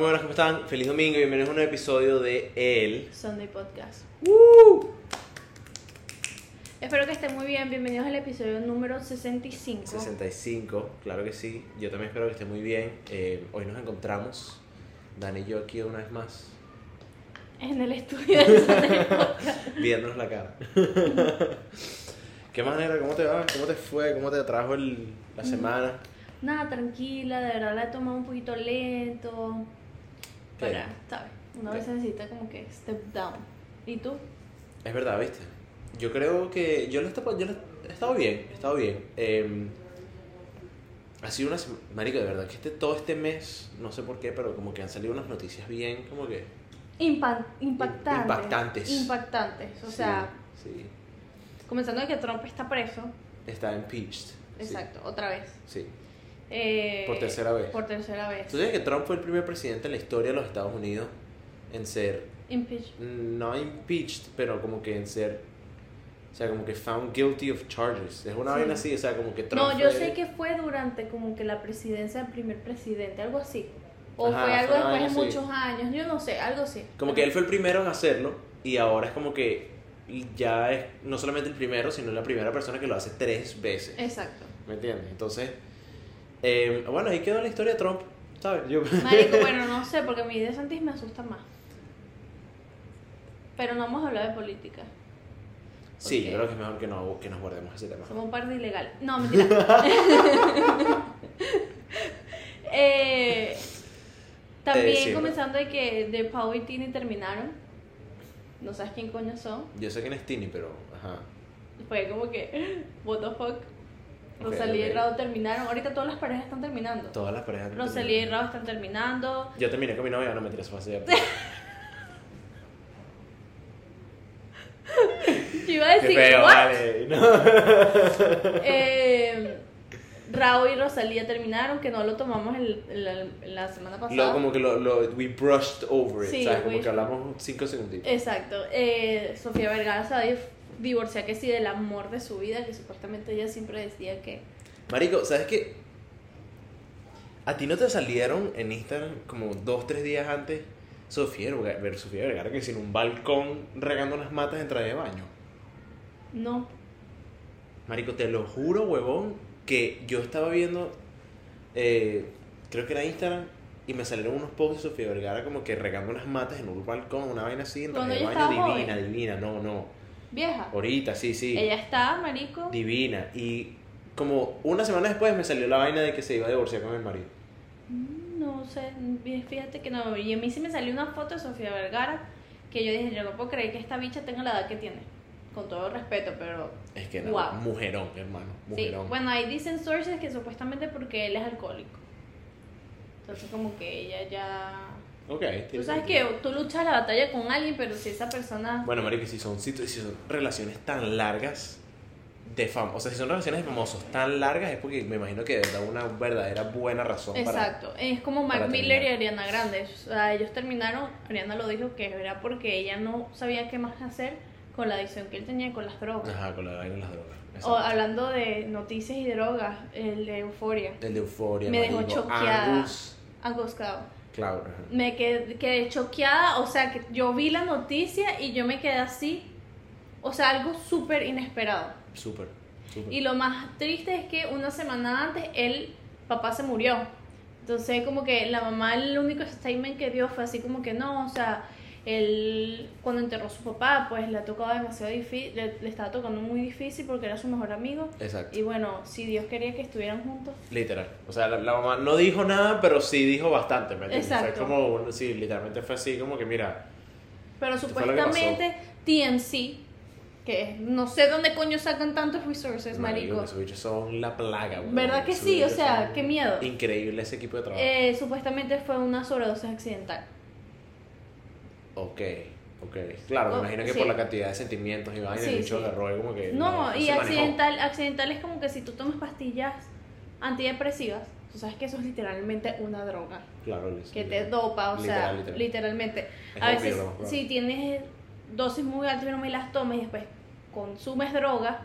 muy buenas, ¿cómo están? Feliz domingo y bienvenidos a un nuevo episodio de El. Sunday Podcast. ¡Woo! Espero que estén muy bien. Bienvenidos al episodio número 65. 65, claro que sí. Yo también espero que esté muy bien. Eh, hoy nos encontramos, Dani y yo aquí una vez más, En el estudio del Sunday Podcast. viéndonos la cara. ¿Qué manera? ¿Cómo te va? ¿Cómo te fue? ¿Cómo te trajo el- la semana? Nada, tranquila, de verdad la he tomado un poquito lento. Para, ¿sabes? Una vez necesita como que step down. ¿Y tú? Es verdad, ¿viste? Yo creo que yo lo he estado, yo lo he estado bien, he estado bien. Eh, ha sido una marico, de verdad que este, todo este mes, no sé por qué, pero como que han salido unas noticias bien, como que... Impa- impactantes. Impactantes. Impactantes. O sea, Sí, sí. comenzando de que Trump está preso. está impeached. sí, Exacto, otra vez. Sí. Eh, Por tercera vez. Por tercera vez. ¿Tú sabes que Trump fue el primer presidente en la historia de los Estados Unidos en ser, Impeach. no impeached, pero como que en ser, o sea, como que found guilty of charges? Es una Sí. vaina así, o sea, como que Trump No, yo fue- sé que fue durante como que la presidencia del primer presidente, algo así. O Ajá, fue algo después de así. muchos años, yo no sé, algo así. Como que él fue el primero en hacerlo y ahora es como que ya es no solamente el primero, sino la primera persona que lo hace tres veces. Exacto. ¿Me entiendes? Entonces, eh, bueno, ahí quedó la historia de Trump, ¿sabes? Yo... Marico, bueno, no sé, porque mi de Santis me asusta más. Pero no vamos a hablar de política. sí, yo creo que es mejor que, no, que nos guardemos ese tema. Somos un par de ilegales. No, mentira. eh, también Eh, sí, comenzando de que de Pau y Tini terminaron. No sabes quién coño son. Yo sé quién es Tini, pero, ajá. Fue como que, what the fuck. Rosalía y. Rao terminaron. Ahorita todas las parejas están terminando. Todas las parejas. Rosalía y. Rao están terminando. Yo terminé con mi novia, no me tiras fácil. Yo iba a Qué decir, feo, what? vale. No. Eh, Rao y Rosalía terminaron, que no lo tomamos el, el- la semana pasada. Lo, como que lo, lo, we brushed over it, Sí, ¿sabes? Como we- que hablamos cinco segunditos. Exacto. Eh, Sofía Vergara se va a dif- divorciar que sí del amor de su vida, que supuestamente ella siempre decía que... Marico, ¿sabes qué? ¿A ti no te salieron en Instagram como dos, tres días antes Sofía ver Sofía Vergara que sin un balcón regando unas matas en traje de baño? No. Marico, te lo juro, huevón, que yo estaba viendo, eh, creo que era Instagram, y me salieron unos posts de Sofía Vergara como que regando unas matas en un balcón, una vaina así, en traje de baño, divina, joven. divina, no, no. Vieja. Ahorita, sí, sí. Ella está, marico. Divina. Y como una semana después me salió la vaina de que se iba a divorciar con el marido. Mm, No sé, fíjate que no. Y a mí sí me salió una foto de Sofía Vergara que yo dije, yo no puedo creer que esta bicha tenga la edad que tiene. Con todo respeto, pero... Es que no, Wow. mujerón, hermano. Sí, Mujerón. bueno, ahí dicen sources que supuestamente porque él es alcohólico. Entonces como que ella ya... Ok. Tú sabes que tú luchas la batalla con alguien, pero si esa persona... Bueno, marico, si son, situ- si son relaciones tan largas de fam o sea, si son relaciones de famosos tan largas es porque me imagino que verdad una verdadera buena razón para... Exacto, es como Mac para Miller y. Ariana Grande. O sea, ellos terminaron, Ariana lo dijo que era porque ella no sabía qué más hacer con la adicción que él tenía con las drogas. Ajá, con la vaina de las drogas. O hablando de noticias y drogas, el de Euforia. El de Euforia, Me dejó choqueada. Angus Angus Ajá. Me quedé, quedé choqueada, o sea, que yo vi la noticia y yo me quedé así. O sea, algo súper inesperado. Súper, súper. Y lo más triste es que una semana antes el papá se murió. Entonces como que la mamá el único statement que dio fue así como que no, o sea, él cuando enterró a su papá pues le ha tocado demasiado difícil, le, le estaba tocando muy difícil porque era su mejor amigo. Exacto. Y bueno, si Dios quería que estuvieran juntos. Literal. O sea, la, la mamá no dijo nada, pero sí dijo bastante, ¿me entiendes? Exacto. Fue como, un- sí, literalmente fue así como que, mira, Pero lo que supuestamente TMC, que no sé dónde coño sacan tantos resources, marico. esos bichos son la plaga. ¿Verdad que sí? O sea, qué miedo. Increíble ese equipo de trabajo. Eh, supuestamente fue una sobredosis accidental. Ok, ok. Claro, me Oh, imagino que sí. por la cantidad de sentimientos y vaina, Sí, el bicho sí. agarró y como que. No, y manejó. accidental, accidental es como que si tú tomas pastillas antidepresivas, tú sabes que eso es literalmente una droga Claro, que te dopa, o sea, Literal, literal. literalmente. Es A veces, si tienes dosis muy altas y no me las tomas y después consumes droga,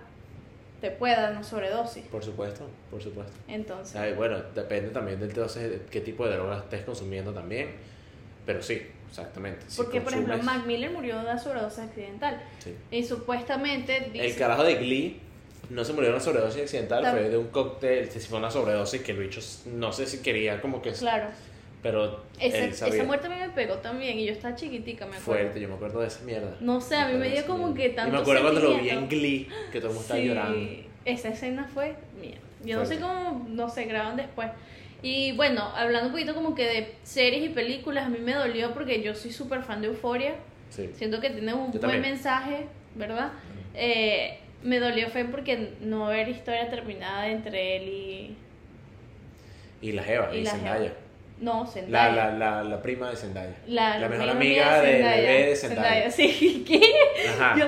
te puede dar una sobredosis. Por supuesto, por supuesto. Entonces, Ay, bueno, depende también del de qué tipo de drogas estés consumiendo también. Pero sí, exactamente. si Porque, por ejemplo, consumes- Mac Miller murió de una sobredosis accidental. Sí. Y supuestamente El dice- carajo de Glee no se murió de una sobredosis accidental, Tam- fue de un cóctel, se fue una sobredosis que el bicho no sé si quería como que... Claro. Pero Esa, esa muerte a mí me pegó también y yo estaba chiquitica, me acuerdo. Fuerte, yo me acuerdo de esa mierda. No sé, a mí me dio como mierda. que tanto Y me acuerdo cuando lo vi en. Glee, que todo el mundo estaba Sí, llorando. Esa escena fue mía. Yo no sé Fuerte. cómo, no sé, graban después. Y bueno, hablando un poquito como que de series y películas, a mí me dolió porque yo soy súper fan de Euforia. Sí. Siento que tiene un Yo buen también. mensaje, ¿verdad? Eh, me dolió fue porque no ver historia terminada entre él y... Y la Jeva, y, Y la Zendaya. Jeva. No, La, Zendaya. la, la, la prima de Zendaya. La, la mejor amiga de Zendaya. bebé de Zendaya. Sí, ¿qué? Ajá. Yo,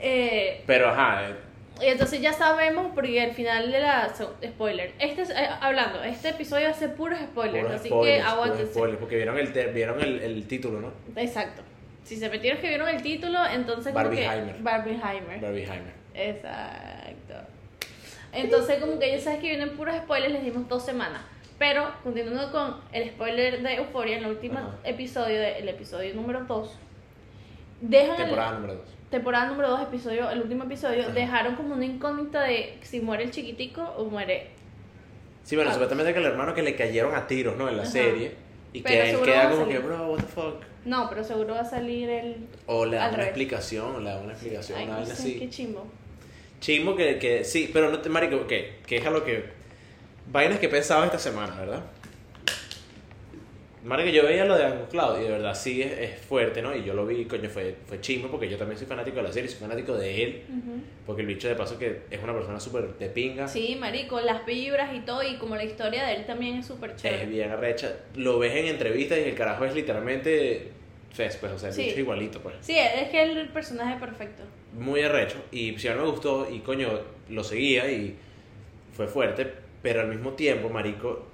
eh, Pero ajá, eh, y entonces ya sabemos, porque al final de la... Spoiler. Este es- eh, hablando, este episodio hace puros spoilers, puros así spoilers, que aguántense. spoilers, porque vieron el, te- vieron el, el título, ¿no? Exacto. Si se metieron que vieron el título, entonces como que... Barbieheimer. Barbieheimer. Barbieheimer. Exacto. Entonces, como que ya sabes que vienen puros spoilers, les dimos dos semanas. Pero, continuando con el spoiler de Euphoria, en el último Ajá. episodio, el episodio número 2, dejan el- Temporada número 2. Temporada número 2, episodio, el último episodio, dejaron como una incógnita de si muere el chiquitico o muere. Sí, bueno, Ah. supuestamente que el hermano que le cayeron a tiros, ¿no? En la Ajá. serie. Y Pero que él queda como que, bro, what the fuck. No, pero seguro va a salir el. O le da una revés. explicación, o le da una explicación, Ay, una no sé, así. qué chimbo. Chimbo que, que sí, pero no te, marico, que, que es a lo que... Vainas que pensaba esta semana, ¿verdad? Marico, yo veía lo de Angus Cloud y de verdad sí es, es fuerte, ¿no? Y yo lo vi, coño, fue, fue chimbo porque yo también soy fanático de la serie, soy fanático de él, porque el bicho de paso que es una persona súper de pinga, Sí, marico, las vibras y todo, y como la historia de él también es súper es chévere. bien arrecha. Lo ves en entrevistas y el carajo es literalmente... Pues, pues, o sea, el Sí. bicho es igualito, pues. Sí, es que es el personaje perfecto. muy arrecho y si a mí me gustó y coño lo seguía y fue fuerte pero al mismo tiempo marico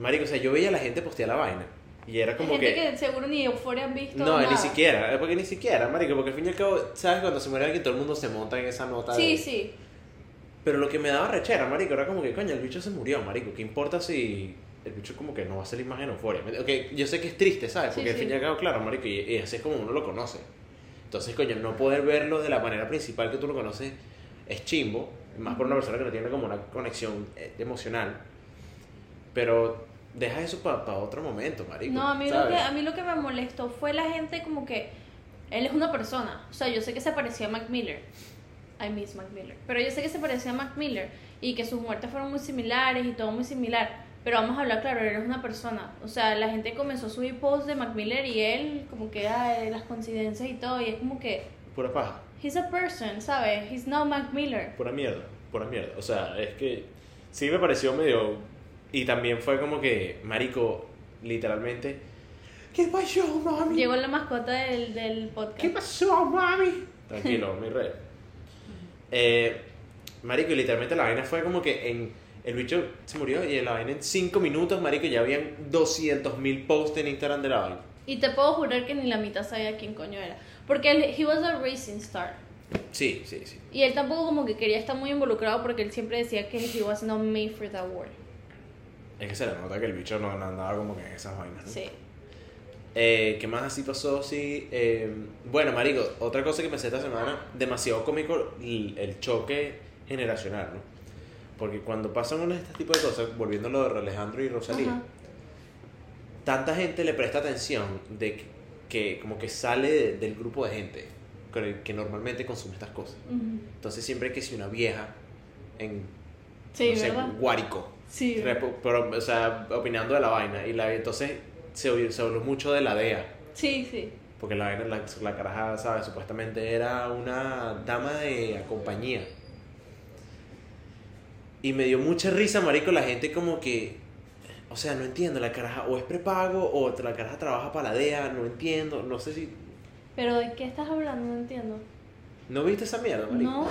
marico o sea yo veía a la gente postear la vaina y era como Gente que, que... seguro ni Euforia han visto. no nada. ni siquiera porque ni siquiera marico porque al fin y al cabo sabes cuando se muere alguien todo el mundo se monta en esa nota Sí, de- sí. pero lo que me daba rechera marico era como que coño el bicho se murió marico qué importa si el bicho como que no va a salir más en euforia Ok, yo sé que es triste sabes Sí, porque al sí. fin y al cabo claro marico y, y así es como uno lo conoce entonces, coño, no poder verlo de la manera principal que tú lo conoces es chimbo, más por una persona que no tiene como una conexión eh, emocional. Pero deja eso para otro momento, marico. No, a mí, lo que, a mí lo que me molestó fue la gente como que él es una persona. O sea, yo sé que se parecía a Mac Miller. I miss Mac Miller. Pero yo sé que se parecía a Mac Miller y que sus muertes fueron muy similares y todo muy similar. Pero vamos a hablar claro, él es una persona. O sea, la gente comenzó a subir posts de Mac Miller y él como que ay, las coincidencias y todo. Y es como que, Pura paja, he's a person, ¿sabes? He's not Mac Miller. pura mierda, pura mierda. O sea, es que sí me pareció medio... Y también fue como que, marico, literalmente... ¿Qué pasó, mami? Llegó la mascota del, del podcast. ¿Qué pasó, mami? Tranquilo, mi rey. Eh, marico, y literalmente la vaina fue como que en... El bicho se murió y en la vaina en 5 minutos, marico, ya habían 200.000 posts en Instagram de la vaina. Y te puedo jurar que ni la mitad sabía quién coño era. Porque él, he was a racing star. Sí, sí, sí. Y él tampoco como que quería estar muy involucrado porque él siempre decía que he was not made for that war. Es que se le nota que el bicho no, no andaba como que en esas vainas, ¿no? Sí. Eh, ¿Qué más así pasó? Sí. eh, bueno, marico, otra cosa que pensé esta semana, demasiado cómico el, el choque generacional, ¿no? Porque cuando pasan uno de este tipo de cosas, volviendo a lo de Alejandro y Rosalía, Ajá. tanta gente le presta atención de que, que como que sale de- del grupo de gente que, que normalmente consume estas cosas. Ujú. Entonces siempre que si una vieja en Sí, no sé. Guárico, Sí. pero, o sea, opinando de la vaina. Y la, entonces se, se habló mucho de la DEA. Sí, sí. Porque la vaina, la, la caraja, ¿sabes? Supuestamente era una dama de compañía. Y me dio mucha risa, marico, la gente como que... O sea, no entiendo, la caraja o es prepago o la caraja trabaja para la DEA, no entiendo, no sé si... Pero ¿de qué estás hablando? No entiendo. ¿No viste esa mierda, marico? No.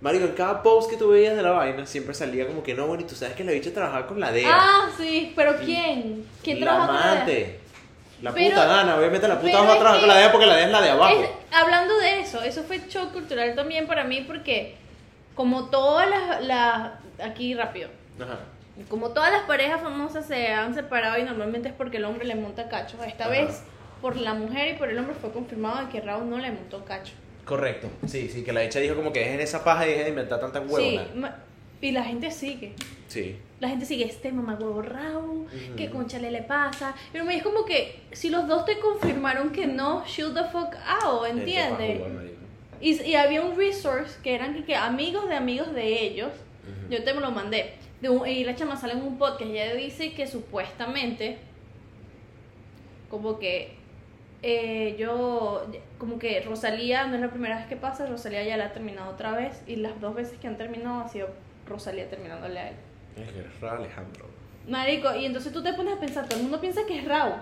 Marico, en cada post que tú veías de la vaina siempre salía como que no, bueno, y tú sabes que la bicha trabajaba con la DEA. Ah, sí, pero ¿quién? ¿Quién trabaja con la amante. La Pero- puta gana, obviamente la puta va a trabajar con la DEA porque la DEA es la de abajo. Es- hablando de eso, eso fue shock cultural también para mí porque como todas las, las aquí rápido, Ajá. Como todas las parejas famosas se han separado y normalmente es porque el hombre le monta cacho. Esta Ajá. vez por la mujer y por el hombre fue confirmado de que Raúl no le montó cacho. Correcto. Sí, sí, que la hecha dijo como que dejen esa paja y dejen de inventar tanta Sí, huevona. ma- y la gente sigue. Sí. La gente sigue este mamá huevo Raúl, Ujú. que conchale le pasa. Pero es como que si los dos te confirmaron que no, shoot the fuck out, Gente ¿entiendes? Y, y había un resource que eran que, amigos de amigos de ellos. Yo te me lo mandé. De un- y la chama sale en un podcast ella dice que supuestamente, como que eh, yo, como que Rosalía no es la primera vez que pasa, Rosalía ya la ha terminado otra vez y las dos veces que han terminado ha sido Rosalía terminándole a él. Es que es Ra Alejandro. Marico, y entonces tú te pones a pensar, todo el mundo piensa que es Raúl.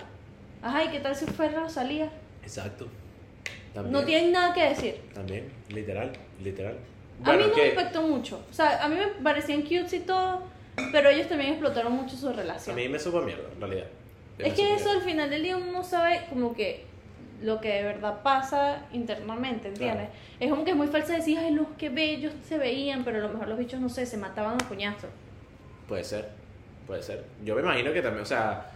Ajá, ¿y qué tal si fue Rosalía? Exacto. También. No tienen nada que decir. También, literal, literal. a mí no que- me impactó mucho. O sea, a mí me parecían cutes y todo, pero ellos también explotaron mucho su A relación. mí me supo mierda, en realidad. Es Me que eso al final del día uno no sabe como que lo que de verdad pasa internamente, ¿entiendes? Es como que es muy falso decir, ay, los que bellos se veían, pero a lo mejor los bichos, no sé, se mataban a puñazos. Puede ser, puede ser. Yo me imagino que también, o sea.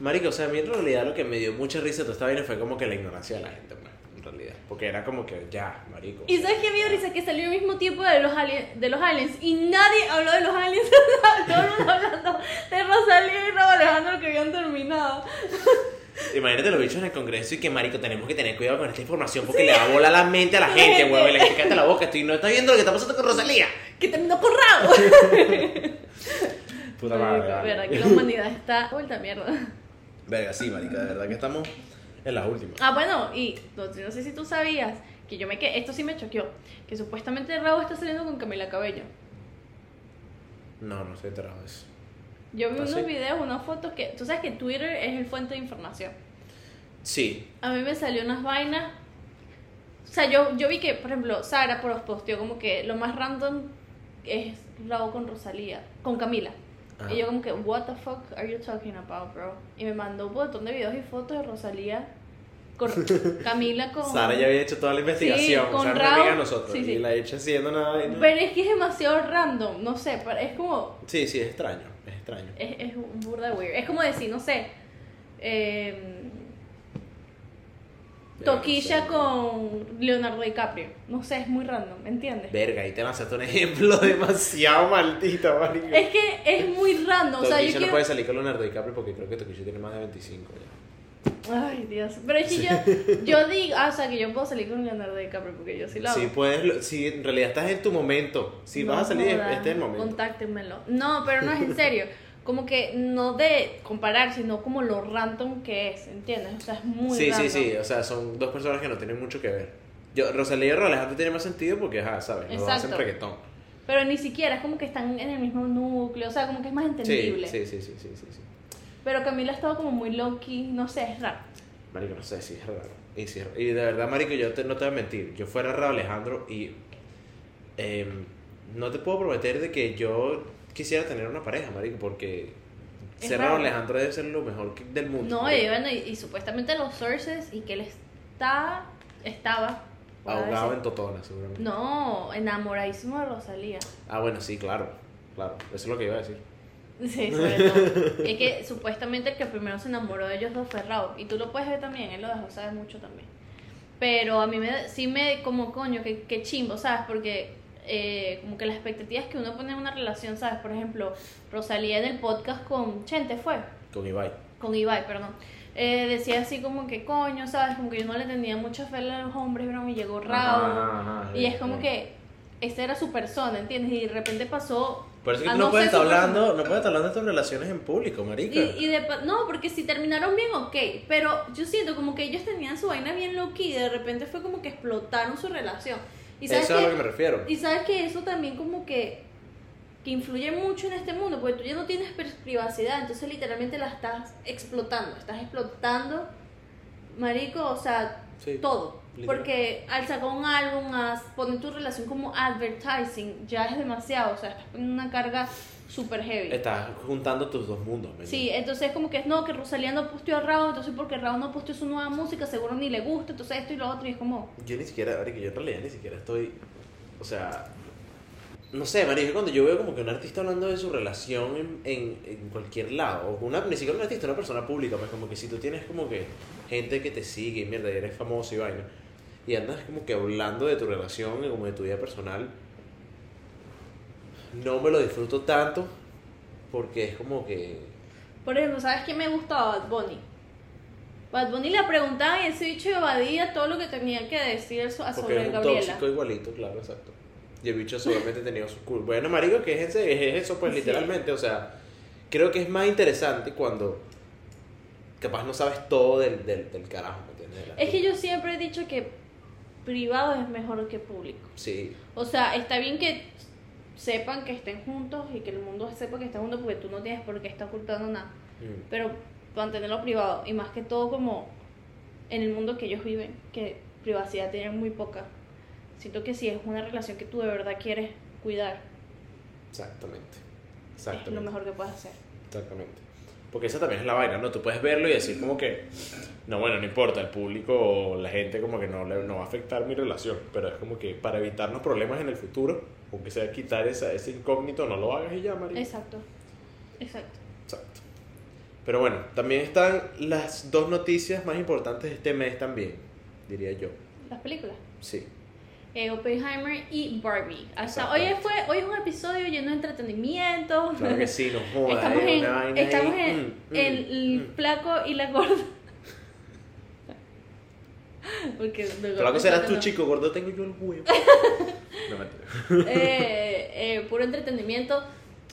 Marico, o sea, a mí en realidad lo que me dio mucha risa de toda esta vaina fue como que la ignorancia de la gente, pues, en realidad. Porque era como que, ya, marico. Y sabes que me dio risa que salió al mismo tiempo de los, alien- de los aliens y nadie habló de los aliens. Todo el mundo hablando de Rosalía y Raúl Alejandro que habían terminado. Imagínate los bichos en el congreso y que, marico, tenemos que tener cuidado con esta información porque le da bola a la mente a la gente, huevón. Y le cállate la boca, estoy, no está viendo lo que está pasando con Rosalía. Que terminó con Raúl. Puta madre. Marico, vale. verdad que la humanidad está vuelta mierda. Verga, sí, marica, de verdad que estamos en las últimas. Ah, bueno, y no, no sé si tú sabías que yo me que esto sí me choqueó, que supuestamente Raúl está saliendo con Camila Cabello. No, no estoy enterado de eso. Yo vi ¿Ah, unos sí? videos, unas fotos que, tú sabes que Twitter es el fuente de información. Sí, A mí me salió unas vainas. O sea, yo, yo vi que, por ejemplo, Sara por posteó como que lo más random es Raúl con Rosalía, con Camila. Ajá. Y yo como que, what the fuck are you talking about, bro? Y me mandó un montón de videos y fotos de Rosalía con Camila con... Sara ya había hecho toda la investigación. con Sara es Raúl. de nosotros. Sí, sí. Y la he hecho haciendo nada. y no- Pero es que es demasiado random, no sé, es como... Sí, sí, es extraño. Es extraño. Es, es un burda weird. Es como decir, no sé... Eh, Toquilla Verga, con Leonardo DiCaprio. No sé, es muy random, ¿me entiendes? Verga, ahí te lanzaste un ejemplo demasiado maldito, marico. Es que es muy random, o sea, yo no quiero... puede salir con Leonardo DiCaprio porque creo que Toquilla tiene más de 25 ya. Ay, Dios. Pero es que yo, yo digo, ah, o sea, que yo puedo salir con Leonardo DiCaprio porque yo sí lo hago. Sí, puedes, si en realidad estás en tu momento, si No vas a salir, jodas, este es el momento. Contáctenmelo. No, pero no es en serio. Como que no de comparar, sino como lo random que es, ¿entiendes? O sea, es muy sí, random. sí, sí, o sea, son dos personas que no tienen mucho que ver. Yo, Rosalía y Alejandro tiene más sentido porque, ajá, ¿sabes? Dos hacen reggaetón. Pero ni siquiera, es como que están en el mismo núcleo, o sea, como que es más Sí, entendible. sí, sí, sí, sí, sí, sí. Pero Camila ha estado como muy low key, no sé, es raro. Marico, no sé si es raro. Y, si es- y de verdad, Marico, yo te- no te voy a mentir. Yo fuera Raúl Alejandro y em, no te puedo prometer de que yo quisiera tener una pareja, Marico, porque Es ser raro. Alejandro debe ser lo mejor que- del mundo. No, y bueno, y, y supuestamente los sources y que él está, estaba. Ahogado en Totona, seguramente. No, enamoradísimo de Rosalía. Ah, bueno, sí, claro. Claro, eso es lo que iba a decir. Sí, sobre todo. es que supuestamente el que primero se enamoró de ellos dos fue Raúl. Y tú lo puedes ver también, él lo dejó saber mucho también. Pero a mí me, sí me, como coño, que, que chimbo, ¿sabes? Porque eh, como que las expectativas que uno pone en una relación, ¿sabes? Por ejemplo, Rosalía en el podcast con Chente fue, Con Ibai. con Ibai, perdón. Eh, decía así como que coño, ¿sabes? Como que yo no le tenía mucha fe a los hombres, pero me llegó Raúl. Ajá, ajá, y es como que esta era su persona, ¿entiendes? Y de repente pasó Por eso es que a tú no, no puedes estar hablando, no puedes estar hablando de tus relaciones en público, marica. Y, y de, no, porque si terminaron bien, ok. Pero yo siento como que ellos tenían su vaina bien low key y de repente fue como que explotaron su relación. Y sabes, eso es a lo que me refiero. y sabes que eso también como que, que influye mucho en este mundo, porque tú ya no tienes privacidad, entonces literalmente la estás explotando. Estás explotando, marico, o sea, Sí. todo. Porque al sacar un álbum, a poner tu relación como advertising, ya es demasiado. O sea, estás poniendo una carga super heavy. Estás juntando tus dos mundos. ¿me Sí, entonces como que es no, que Rosalía no posteó a Raúl, entonces porque Raúl no posteó su nueva música, seguro ni le gusta, entonces esto y lo otro, y es como, Yo ni siquiera, marica, yo en realidad ni siquiera estoy, o sea, no sé, María, cuando yo veo como que un artista hablando de su relación en, en, en cualquier lado, una, ni siquiera un artista, una persona pública, pues como que si tú tienes como que gente que te sigue, mierda, y eres famoso y vaina, y andas como que hablando de tu relación y como de tu vida personal, no me lo disfruto tanto porque es como que... Por ejemplo, ¿sabes quién me gustaba? Bad Bunny. Bad Bunny le preguntaban y ese bicho evadía todo lo que tenía que decir Porque sobre es un Gabriela. tóxico igualito, claro, exacto. Y el bicho seguramente tenía sus cul- Bueno, marico, que es, es eso, pues Sí. literalmente. O sea, creo que es más interesante cuando capaz no sabes todo del, del, del carajo, ¿me entiendes? Es que yo siempre he dicho que privado es mejor que público. Sí, O sea, está bien que sepan que estén juntos y que el mundo sepa que están juntos porque tú no tienes por qué estar ocultando nada. mm, Pero mantenerlo privado y más que todo como en el mundo que ellos viven, que privacidad tienen muy poca. Siento que si es una relación que tú de verdad quieres cuidar, exactamente. es Exactamente. lo mejor que puedes hacer. Exactamente. Porque esa también es la vaina, ¿no? Tú puedes verlo y decir como que, no, bueno, no importa, el público o la gente como que no, le, no va a afectar mi relación, pero es como que para evitarnos problemas en el futuro, aunque sea quitar esa, ese incógnito, no lo hagas y ya, marico. Exacto. Exacto. Exacto. Pero bueno, también están las dos noticias más importantes de este mes también, diría yo. Las películas. Sí. Eh, Oppenheimer y Barbie. Hasta hoy Exacto. fue hoy es un episodio lleno de entretenimiento. Claro que sí, no jodas. Estamos es en, estamos en mm, mm, el mm. flaco y la gorda. Porque luego Flaco serás pensaba tú, no. chico, gordo tengo yo el huevo. no, mentira. eh, eh, puro entretenimiento.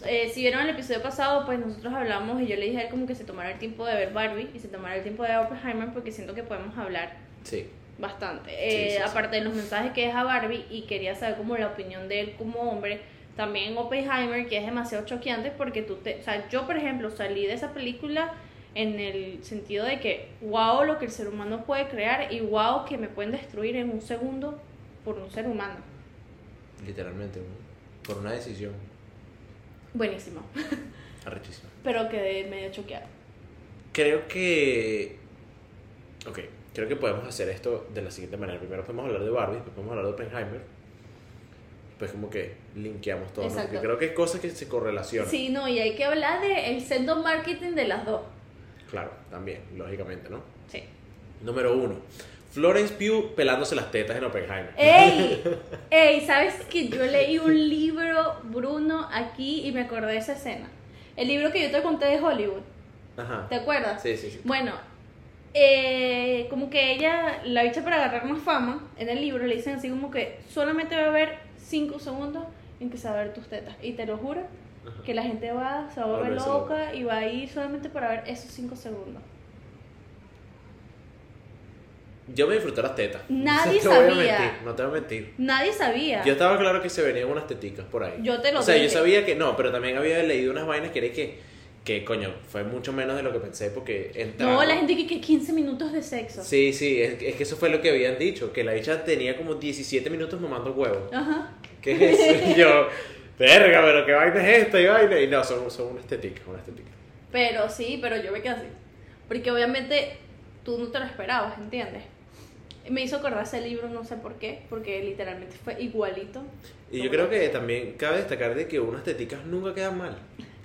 Eh, si vieron el episodio pasado, pues nosotros hablamos y yo le dije a él como que se tomara el tiempo de ver Barbie y se tomara el tiempo de ver Oppenheimer porque siento que podemos hablar Sí. bastante. Eh, sí, sí. aparte de los mensajes que deja Barbie y quería saber como la opinión de él como hombre. También Oppenheimer, que es demasiado choqueante porque tú te... O sea, yo por ejemplo salí de esa película en el sentido de que wow lo que el ser humano puede crear y wow que me pueden destruir en un segundo por un ser humano. Literalmente, por una decisión Buenísimo. arrechísima. Pero quedé medio choqueada. Creo que. Ok, creo que podemos hacer esto de la siguiente manera. Primero podemos hablar de Barbie, después podemos hablar de Oppenheimer. Pues como que linkeamos todo. ¿no? Creo que hay cosas que se correlacionan. Sí, no, y hay que hablar de el sendo marketing de las dos. Claro, también, lógicamente, ¿no? Sí. Número uno. Florence Pugh pelándose las tetas en Oppenheimer. ¡Ey! ¡Ey! ¿Sabes que yo leí un libro, Bruno, aquí y me acordé de esa escena? El libro que yo te conté de Hollywood. Ajá. ¿Te acuerdas? Sí, sí, sí. Bueno, eh, como que ella, la bicha para agarrar más fama, en el libro le dicen así como que solamente va a haber 5 segundos en que se va a ver tus tetas. Y te lo juro. Que la gente va, se va a volver loca y va a ir solamente para ver esos 5 segundos. Yo me disfruté las tetas. Nadie No te voy a sabía. mentir, no te voy a mentir. Nadie sabía. Yo estaba claro que se venían unas teticas por ahí. Yo te lo O sea, dije. yo sabía que no, pero también había leído unas vainas que era que, que coño, fue mucho menos de lo que pensé porque entraba. No, la gente que, que 15 minutos de sexo. Sí, sí, es, es que eso fue lo que habían dicho, que la bicha tenía como 17 minutos mamando huevo. Ajá. ¿Qué es eso? Yo, verga, pero qué vaina es esta y vaina. Y no, son, son unas teticas, unas teticas. Pero sí, pero yo me quedé así. Porque obviamente tú no te lo esperabas, ¿entiendes? Me hizo acordar ese libro, no sé por qué, porque literalmente fue igualito. Y yo creo que también cabe destacar de que unas teticas nunca quedan mal.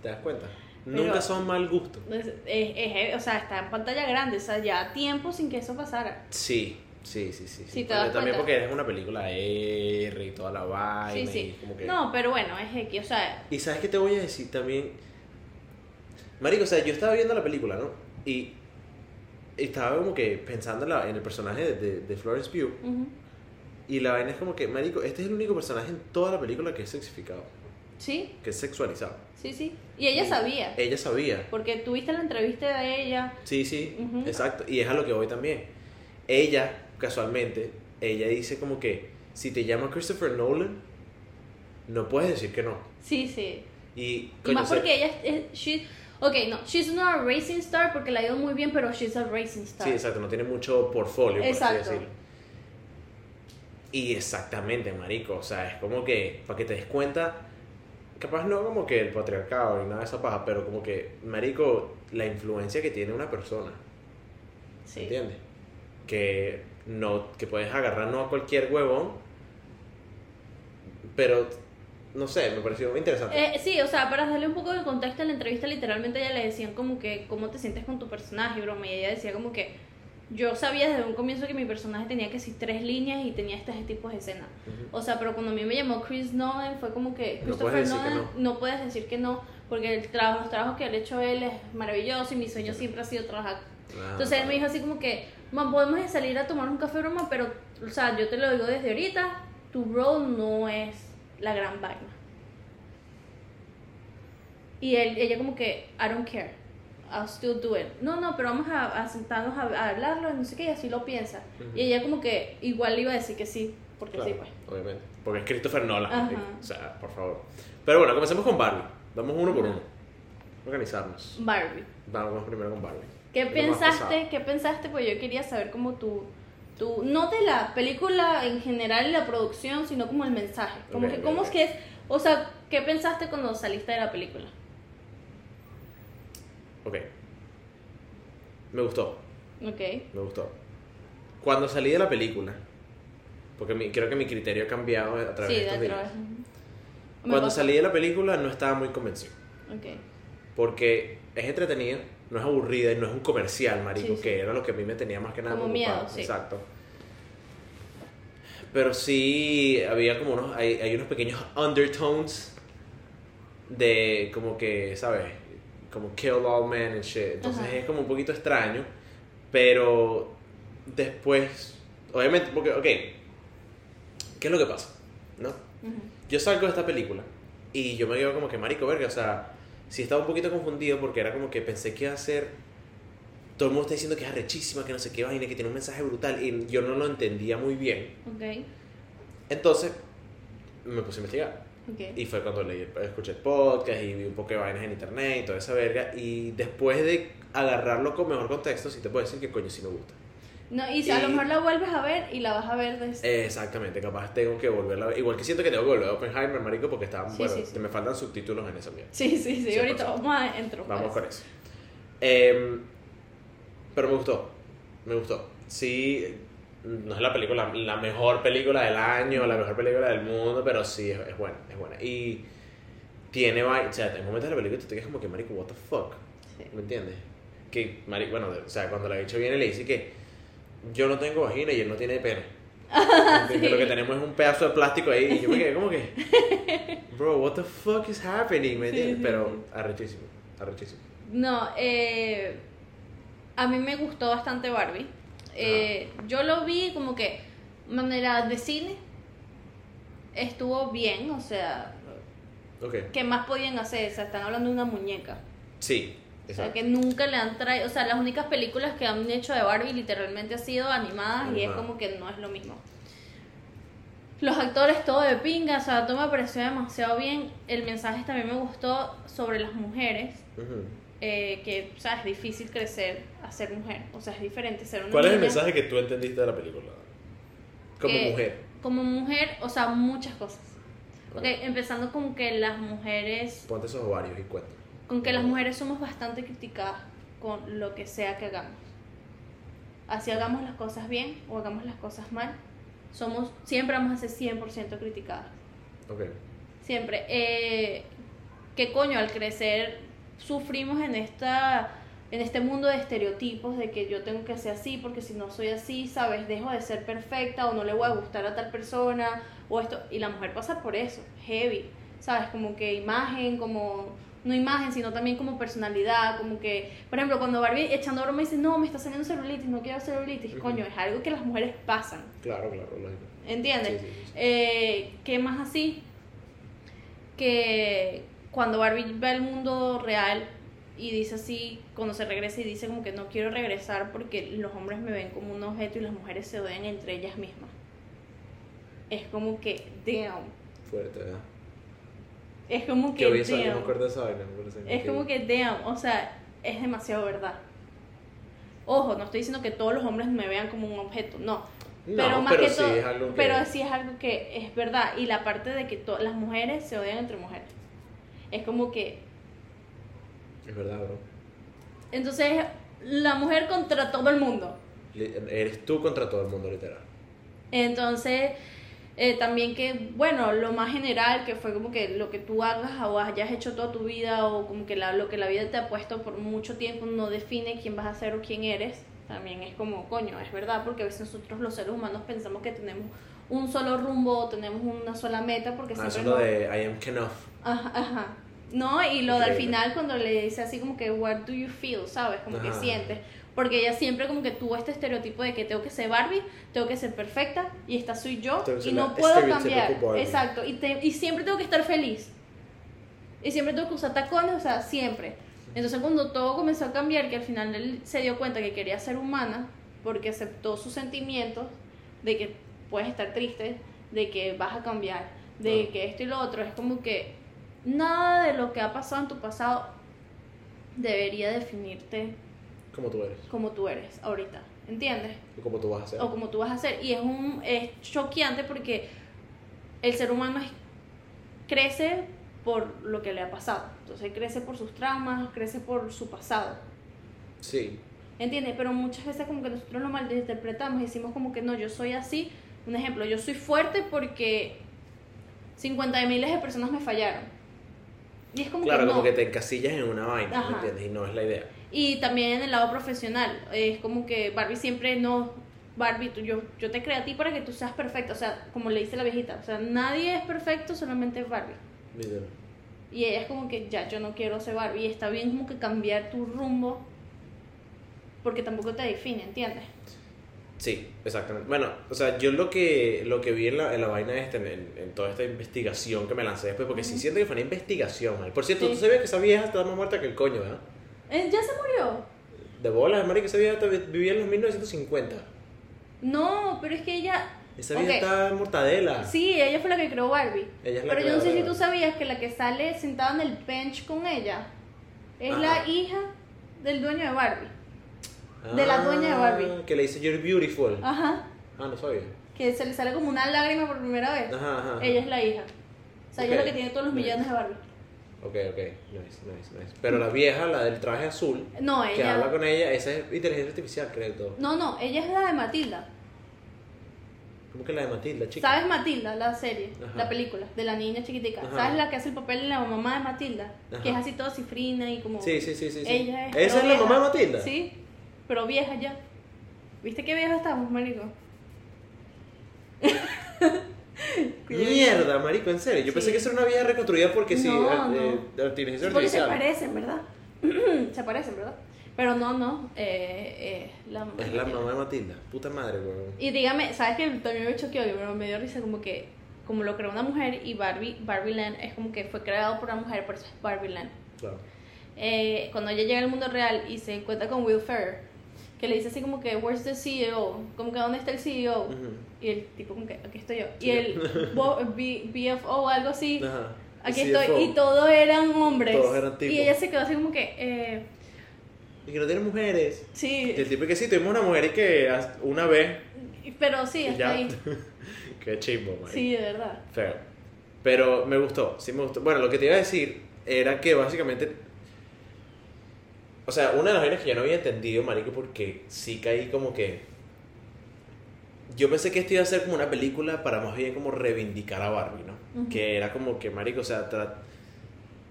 ¿Te das cuenta? Pero- Nunca son mal gusto. Es, es- es- o sea, está en pantalla grande, o sea, ya tiempo sin que eso pasara. Sí, sí, sí, sí. Sí, Porque das también cuenta. porque es una película R y toda la vaina. Sí, y sí. como que- No, pero bueno, es X, o sea, Y sabes qué te voy a decir también. Marico, o sea, yo estaba viendo la película, ¿no? Y estaba como que pensando en, la- en el personaje de, de, de Florence Pugh. ujú. Y la vaina es como que, Marico, este es el único personaje en toda la película que es sexificado, sí, que es sexualizado. sí, sí. Y ella sabía, Ella sabía. porque tuviste la entrevista de ella. Sí, sí, Ujú. exacto. Y es a lo que voy también. Ella, casualmente, ella dice como que si te llama Christopher Nolan, no puedes decir que no. Sí, sí. Y, más porque ella es, she- ok, no, she's not a racing star porque la ha ido muy bien, pero she's a racing star. Sí, exacto, no tiene mucho portfolio, por Exacto. así decirlo. Y exactamente, marico, o sea, es como que, para que te des cuenta, capaz no como que el patriarcado ni nada de esa paja, pero como que, marico, la influencia que tiene una persona, Sí. ¿entiendes? Que, no, que puedes agarrar no a cualquier huevón, pero no sé, me pareció interesante. Eh, sí, o sea, para darle un poco de contexto a la entrevista, literalmente ella le decían como que, ¿cómo te sientes con tu personaje, broma? Y ella decía como que, yo sabía desde un comienzo que mi personaje tenía que ser tres líneas y tenía este tipo de escena. Ujú. O sea, pero cuando a mí me llamó Chris Nolan fue como que No Christopher puedes decir que Nolan no. puedes decir que no, porque el trabajo, los trabajos que ha hecho él es maravilloso y mi sueño siempre ha sido trabajar. Ah, Entonces él me dijo así como que, podemos salir a tomar un café broma, pero, o sea, yo te lo digo desde ahorita, tu role no es la gran vaina. Y él, ella como que, I don't care, I'll still do it. No, no, pero vamos a, a sentarnos a, a hablarlo, no sé qué, y así lo piensa. Ujú. Y ella como que igual le iba a decir que sí, porque Claro, sí, pues. obviamente. Porque es Christopher Nolan. Ajá. O sea, por favor. Pero bueno, comencemos con Barbie. Vamos uno por uno. Organizarnos. Barbie. Vamos primero con Barbie. ¿Qué pensaste? ¿Qué pensaste? Pues yo quería saber como tu, tu, no de la película en general y la producción, sino como el mensaje. Como Ok, que, ok, ¿cómo ok. es que es? O sea, ¿qué pensaste cuando saliste de la película? Ok. Me gustó. Ok. Me gustó. Cuando salí de la película, porque mi- creo que mi criterio ha cambiado a través Sí, de de estos otra días. Cuando salí de la película no estaba muy convencido. Ok. Porque es entretenida, no es aburrida y no es un comercial, marico, Sí, sí. que era lo que a mí me tenía más que nada Como miedo, sí. Exacto. Pero sí había como unos, hay, hay unos pequeños undertones de como que, ¿sabes? Como kill all men and shit. Entonces Ajá. es como un poquito extraño, pero después, obviamente, porque, ok, ¿qué es lo que pasa? ¿No? Yo salgo de esta película y yo me quedo como que marico verga, o sea, sí estaba un poquito confundido porque era como que pensé que iba a ser todo el mundo está diciendo que es arrechísima, que no sé qué vaina, que tiene un mensaje brutal y yo no lo entendía muy bien. Ok. Entonces me puse a investigar Ok. y fue cuando leí, escuché el podcast y vi un poco de vainas en internet y toda esa verga y después de agarrarlo con mejor contexto sí te puedo decir que coño sí me gusta. No, y si a lo Y- mejor la vuelves a ver y la vas a ver desde... Exactamente, capaz tengo que volverla a ver. Igual que siento que tengo que volver a Oppenheimer, marico, porque estaban, Sí, bueno, sí, sí. me faltan subtítulos en esa mierda. Sí, sí, sí. 100%. Ahorita vamos a entrar. Vamos con eso. Em, pero me gustó. Me gustó. Sí, no es la película, la mejor película del año, la mejor película del mundo, pero sí es, es buena, es buena. Y tiene, o sea, hay momentos de la película que tú te quedas como que, marico, what the fuck. ¿me entiendes? Que, marico, bueno, o sea, cuando la bicho viene y le dice que yo no tengo vagina y él no tiene pene. ¿Entiendes? Lo que tenemos es un pedazo de plástico ahí y yo me quedé como que, bro, what the fuck is happening, ¿me Sí, entiendes? sí, pero arrechísimo, arrechísimo. No, eh, a mí me gustó bastante Barbie. Eh, Yo lo vi como que manera de cine estuvo bien, o sea, Ok. ¿qué más podían hacer? O sea, están hablando de una muñeca. Sí, O sea, exacto. que nunca le han traído, o sea, las únicas películas que han hecho de Barbie literalmente han sido animadas y es Animada. como que no es lo mismo. Los actores todo de pinga, o sea, todo me pareció demasiado bien. El mensaje también me gustó sobre las mujeres, Ujú. eh, que, o sea, es difícil crecer a ser mujer, o sea, es diferente ser una ¿Cuál es el niña. mensaje que tú entendiste de la película? Como Que- mujer. Como mujer, o sea, muchas cosas. Ok, Bueno, empezando con que las mujeres Ponte esos ovarios y cuenta. Con que las mujeres somos bastante criticadas con lo que sea que hagamos. Así hagamos las cosas bien o hagamos las cosas mal, somos siempre vamos a ser 100% criticadas. Ok. Siempre. Eh, ¿Qué coño? Al crecer sufrimos en esta en este mundo de estereotipos de que yo tengo que ser así porque si no soy así, sabes, dejo de ser perfecta o no le voy a gustar a tal persona o esto y la mujer pasa por eso, heavy, sabes, como que imagen, como no imagen, sino también como personalidad, como que, por ejemplo, cuando Barbie echando broma dice, "No, me está saliendo celulitis, no quiero celulitis." Ujú. Coño, es algo que las mujeres pasan, Claro, claro, lógico. ¿entiendes? Sí, sí, sí. Eh, ¿Qué más así? Que cuando Barbie ve el mundo real y dice así, cuando se regresa y dice como que no quiero regresar porque los hombres me ven como un objeto y las mujeres se odian entre ellas mismas. Es como que, damn. Fuerte, ¿verdad? Es como que, eso, yo me acuerdo de esa vaina. me parece Es como que, damn. O sea, es demasiado verdad. Ojo, no estoy diciendo que todos los hombres me vean como un objeto, no. No, pero más pero que sí todo, es algo que- pero sí es algo que es verdad y la parte de que las mujeres se odian entre mujeres es como que Es verdad, bro. entonces la mujer contra todo el mundo Eres tú contra todo el mundo, literal. entonces Eh, también que, bueno, lo más general, que fue como que lo que tú hagas o hayas hecho toda tu vida o como que la, lo que la vida te ha puesto por mucho tiempo no define quién vas a ser o quién eres. También es como, coño, es verdad, porque a veces nosotros los seres humanos pensamos que tenemos un solo rumbo o tenemos una sola meta porque Ah, eso siempre es lo de I am. Ajá, ajá. No, y lo del final cuando le dice así como que, what do you feel, ¿sabes? Como que sientes. Porque ella siempre como que tuvo este estereotipo de que tengo que ser Barbie, tengo que ser perfecta, y esta soy yo, y no puedo cambiar. Barbie. Exacto, y, te- y siempre tengo que estar feliz. Y siempre tengo que usar tacones, o sea, siempre. Entonces cuando todo comenzó a cambiar, que al final él se dio cuenta que quería ser humana, porque aceptó sus sentimientos, de que puedes estar triste, de que vas a cambiar, de que esto y lo otro, es como que nada de lo que ha pasado en tu pasado debería definirte Como tú eres. como tú eres ahorita, ¿entiendes? Y como tú vas a ser. O como tú vas a ser. Y es un es choqueante porque el ser humano es- crece por lo que le ha pasado. Entonces crece por sus traumas, crece por su pasado. Sí. ¿Entiendes? Pero muchas veces como que nosotros lo malinterpretamos y decimos como que no, yo soy así. Un ejemplo, yo soy fuerte porque 50 de miles de personas me fallaron. Y es como Claro, que no. como que te encasillas en una vaina, ¿me Ajá. entiendes? Y no es la idea. Y también en el lado profesional, es como que Barbie siempre no, Barbie, tú, yo, yo te creé a ti para que tú seas perfecta, o sea, como le dice la viejita, o sea, nadie es perfecto, solamente Barbie. Literal. Y ella es como que ya, yo no quiero ser Barbie, y está bien como que cambiar tu rumbo, porque tampoco te define, ¿entiendes? Sí, exactamente. Bueno, o sea, yo lo que, lo que vi en la, en la vaina esta, en, en toda esta investigación que me lancé después, porque sí siento que fue una investigación, man. Por cierto, Sí. tú sabías que esa vieja está más muerta que el coño, ¿verdad? Eh, ¿Ya se murió? De bolas, marica, esa vieja vivía en los 1950. No, pero es que ella... Esa vieja Ok. está en mortadela. Sí, ella fue la que creó Barbie. Ella es la Pero yo no sé si creadora. tú sabías que la que sale sentada en el bench con ella es la hija del dueño de Barbie. De la dueña de Barbie. Ah, Que le dice You're beautiful. Ajá. Ah, no sabía. Que se le sale como una lágrima por primera vez. Ajá, ajá. Ella es la hija. O sea, ella es la que tiene todos los Nice. millones de Barbie. Ok, ok. Nice, nice, nice. Pero la vieja, la del traje azul, No, que habla ella. con ella, esa es inteligencia artificial, creo todo. No, no, ella es la de Matilda. ¿Cómo que la de Matilda, chica? ¿Sabes Matilda, la serie, Ajá. la película, de la niña chiquitica? Ajá. ¿Sabes la que hace el papel de la mamá de Matilda? Ajá. Que es así toda cifrina y como... Sí, sí, sí, sí. Ella es. ¿Esa es la mamá de Matilda? Sí, pero vieja ya. ¿Viste qué vieja estamos, marico? Mierda, marico, en serio. Yo Sí. pensé que eso era una vieja reconstruida porque sí, No, eh, no. eh, de inteligencia Porque se parecen, ¿verdad? se parecen, ¿verdad? Pero no, no. Eh, eh, la Es la mamá de Matilda. Puta madre, weón. Y dígame, ¿sabes que también me choqueó? Pero me dio risa como que, como lo creó una mujer y Barbie, Barbie Land es como que fue creado por una mujer, por eso es Barbie Land. Claro. Eh, cuando ella llega al mundo real y se encuentra con Will Ferrer, que le dice así como que, where's the CEO? Como que, ¿dónde está el CEO? Ujú. Y el tipo como que, aquí estoy yo. Sí. Y el B- BFO o algo así, Ajá. aquí El estoy. CFO. Y todos eran hombres. Todos eran tipos. Y ella se quedó así como que, eh, Y que no tiene mujeres. sí, Y el tipo que sí, tuvimos una mujer y que una vez. pero sí, está ya. ahí. Qué chimbo, marico. Sí, de verdad. Feo. Pero me gustó, sí me gustó. Bueno, lo que te iba a decir era que básicamente. O sea, una de las vainas que yo no había entendido, marico, porque sí caí como que. Yo pensé que esto iba a ser como una película para más bien como reivindicar a Barbie, ¿no? Que era como que, marico, o sea, tra-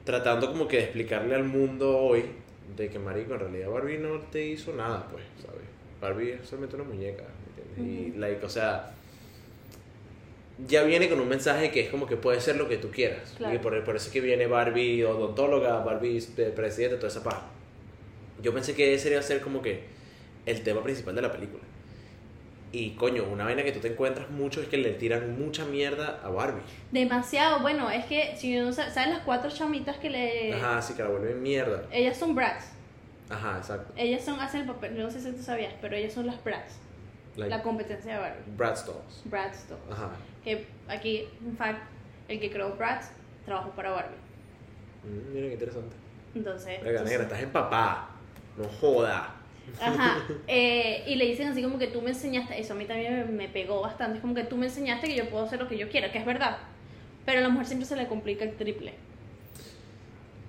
tratando como que de explicarle al mundo hoy de que, marico, en realidad Barbie no te hizo nada, pues, ¿sabes? Barbie es solamente una muñeca, ¿me entiendes? Y, like, o sea, ya viene con un mensaje que es como que puede ser lo que tú quieras. Claro. Y por, por eso es que viene Barbie odontóloga, Barbie presidente, toda esa paja. Yo pensé que ese iba a ser como que el tema principal de la película. Y coño, una vaina que tú te encuentras mucho es que le tiran mucha mierda a Barbie. Demasiado, bueno, es que si no sa- sabes las cuatro chamitas que le Ajá, así que la vuelven mierda. ellas son brats. Ajá, exacto. Ellas son hacen el papel, no sé si tú sabías, pero ellas son las brats, Like, la competencia de Barbie. Bratz dolls. Brats todos. Ajá. Que aquí, en fact, el que creó Bratz trabajó para Barbie. Mm, mira qué interesante. Entonces, entonces- negra, estás empapada. No joda. Ajá, eh, y le dicen así como que tú me enseñaste, eso a mí también me, pegó bastante, es como que tú me enseñaste que yo puedo hacer lo que yo quiera, que es verdad, pero a la mujer siempre se le complica el triple.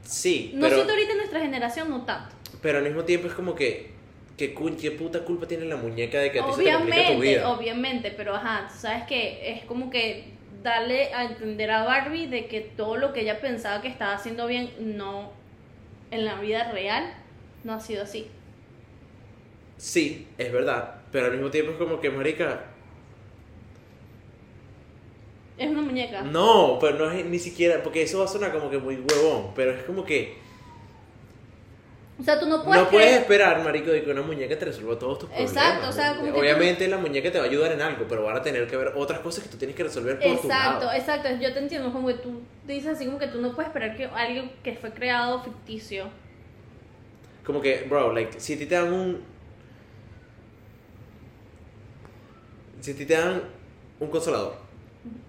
Sí, No pero... siento ahorita en nuestra generación, no tanto. Pero al mismo tiempo es como que ¿qué, cu- qué puta culpa tiene la muñeca de que a ti se te complique tu Obviamente, vida? obviamente, pero ajá, tú sabes que es como que darle a entender a Barbie de que todo lo que ella pensaba que estaba haciendo bien, no, en la vida real, no ha sido así. Sí, es verdad, pero al mismo tiempo es como que, marica, Es una muñeca. no, pero no es ni siquiera, porque eso va a sonar como que muy huevón, pero es como que O sea, tú no puedes... no puedes creer- esperar, marico, de que una muñeca te resuelva todos tus problemas. Exacto, o sea, como que Obviamente la muñeca te va a ayudar en algo, pero van a tener que ver otras cosas que tú tienes que resolver por tu Exacto, lado. exacto, yo te entiendo, como que tú dices así como que tú no puedes esperar que algo que fue creado ficticio. Como que, bro, like, si a ti te dan un. Si a ti te dan un consolador,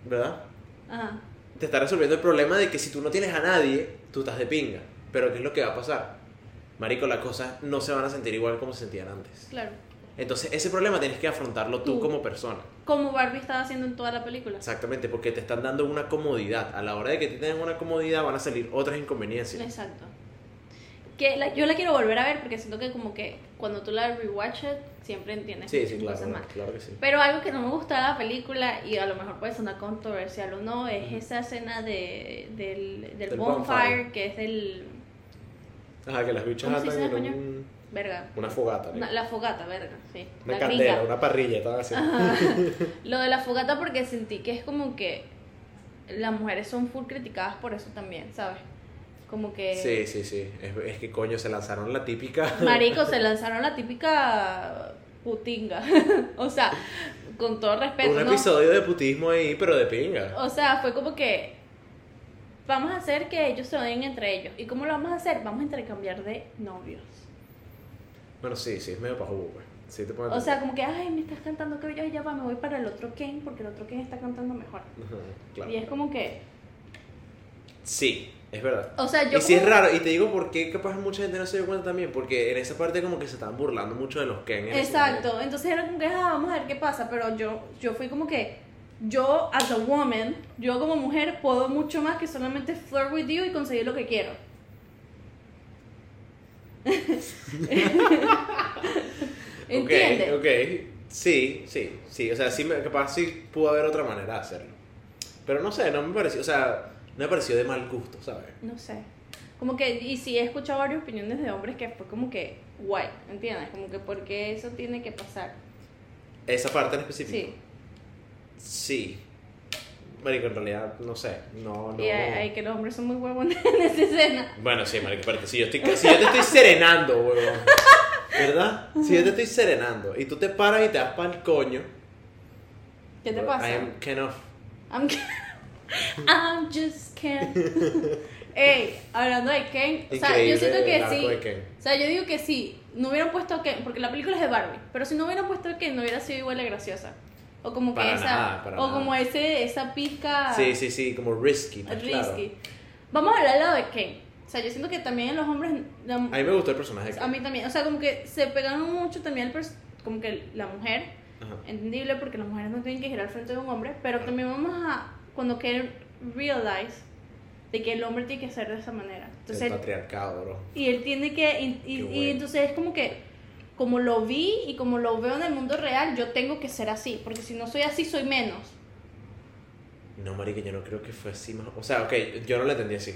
¿verdad? Ajá. Te está resolviendo el problema de que si tú no tienes a nadie, tú estás de pinga. Pero ¿qué es lo que va a pasar? Marico, las cosas no se van a sentir igual como se sentían antes. Claro. Entonces, ese problema tienes que afrontarlo tú Tú. como persona. Como Barbie estaba haciendo en toda la película. Exactamente, porque te están dando una comodidad. A la hora de que te tengan una comodidad, van a salir otras inconveniencias. Exacto. Que la- yo la quiero volver a ver porque siento que como que cuando tú la rewatch it, siempre entiendes Sí, sí, claro, cosas más. claro que sí. Pero algo que no me gusta de la película, y a lo mejor puede sonar controversial o no, es esa escena de, del, del, Del bonfire, bonfire. que es del... Ajá, que las bichas ¿Cómo se andan dice en un- Verga. una fogata. Una- la fogata, verga, sí. Una la candela, gringa. una parrilla, así. Lo de la fogata porque sentí que es como que las mujeres son full criticadas por eso también, ¿sabes? Como que... Sí, sí, sí. Es, es que coño, se lanzaron la típica. Marico, se lanzaron la típica putinga. o sea, con todo respeto. un ¿no? episodio de putismo ahí, pero de pinga. O sea, fue como que vamos a hacer que ellos se odien entre ellos. ¿Y cómo lo vamos a hacer? Vamos a intercambiar de novios. Bueno, sí, sí, es medio pajugo, pues. Sí, te O sea, como que, ay, me estás cantando que bello, ya va, me voy para el otro Ken porque el otro Ken está cantando mejor. Ajá, claro. Y es como que, Sí, es verdad. o sea, yo y es como- raro, y te digo por qué capaz mucha gente no se dio cuenta también, porque en esa parte como que se estaban burlando mucho de los Ken. en Exacto, entonces era como que, ah, vamos a ver qué pasa, pero yo, yo fui como que, yo, as a woman, yo como mujer puedo mucho más que solamente flirt with you y conseguir lo que quiero. ¿Entiendes? Ok, ok. Sí, sí, sí. O sea, sí, capaz sí pudo haber otra manera de hacerlo. Pero no sé, no me pareció, o sea, me pareció de mal gusto, ¿sabes? No sé. Como que, y sí he escuchado varias opiniones de hombres que fue como que, guay, ¿entiendes? Como que, ¿por qué eso tiene que pasar? Esa parte en específico. Sí. Sí. Marico, en realidad, no sé. No, no. Y hay, que los hombres son muy huevones en esa escena. Bueno, sí, marico, espérate. Si yo, estoy, si yo te estoy serenando, huevón. ¿Verdad? Si yo te estoy serenando y tú te paras y te das para el coño. ¿Qué te I pasa? am kind of... I'm, I'm just Ken. Ey, hablando de Ken, o sea, yo siento que el arco sí. Ken. O sea, yo digo que sí, no hubieran puesto a Ken, porque la película es de Barbie, pero si no hubieran puesto a Ken, no hubiera sido igual de graciosa. O como que Para esa, nada, para o nada. como ese, esa pizca Sí, sí, sí, como risky. pues, risky. claro. Vamos a hablar del lado de Ken. O sea, yo siento que también los hombres, la- A mí me gustó el personaje. de a mí también, o sea, como que se pegaron mucho también el pers- como que la mujer, Ajá. entendible porque las mujeres no tienen que girar al frente de un hombre, pero también vamos a, cuando Ken realize de que el hombre tiene que ser de esa manera. Entonces, el patriarcado, bro. y él tiene que, y, y- y entonces es como que, como lo vi y como lo veo en el mundo real, yo tengo que ser así, porque si no soy así, soy menos. No, marica, yo no creo que fue así más... O sea, ok, yo no lo entendí así.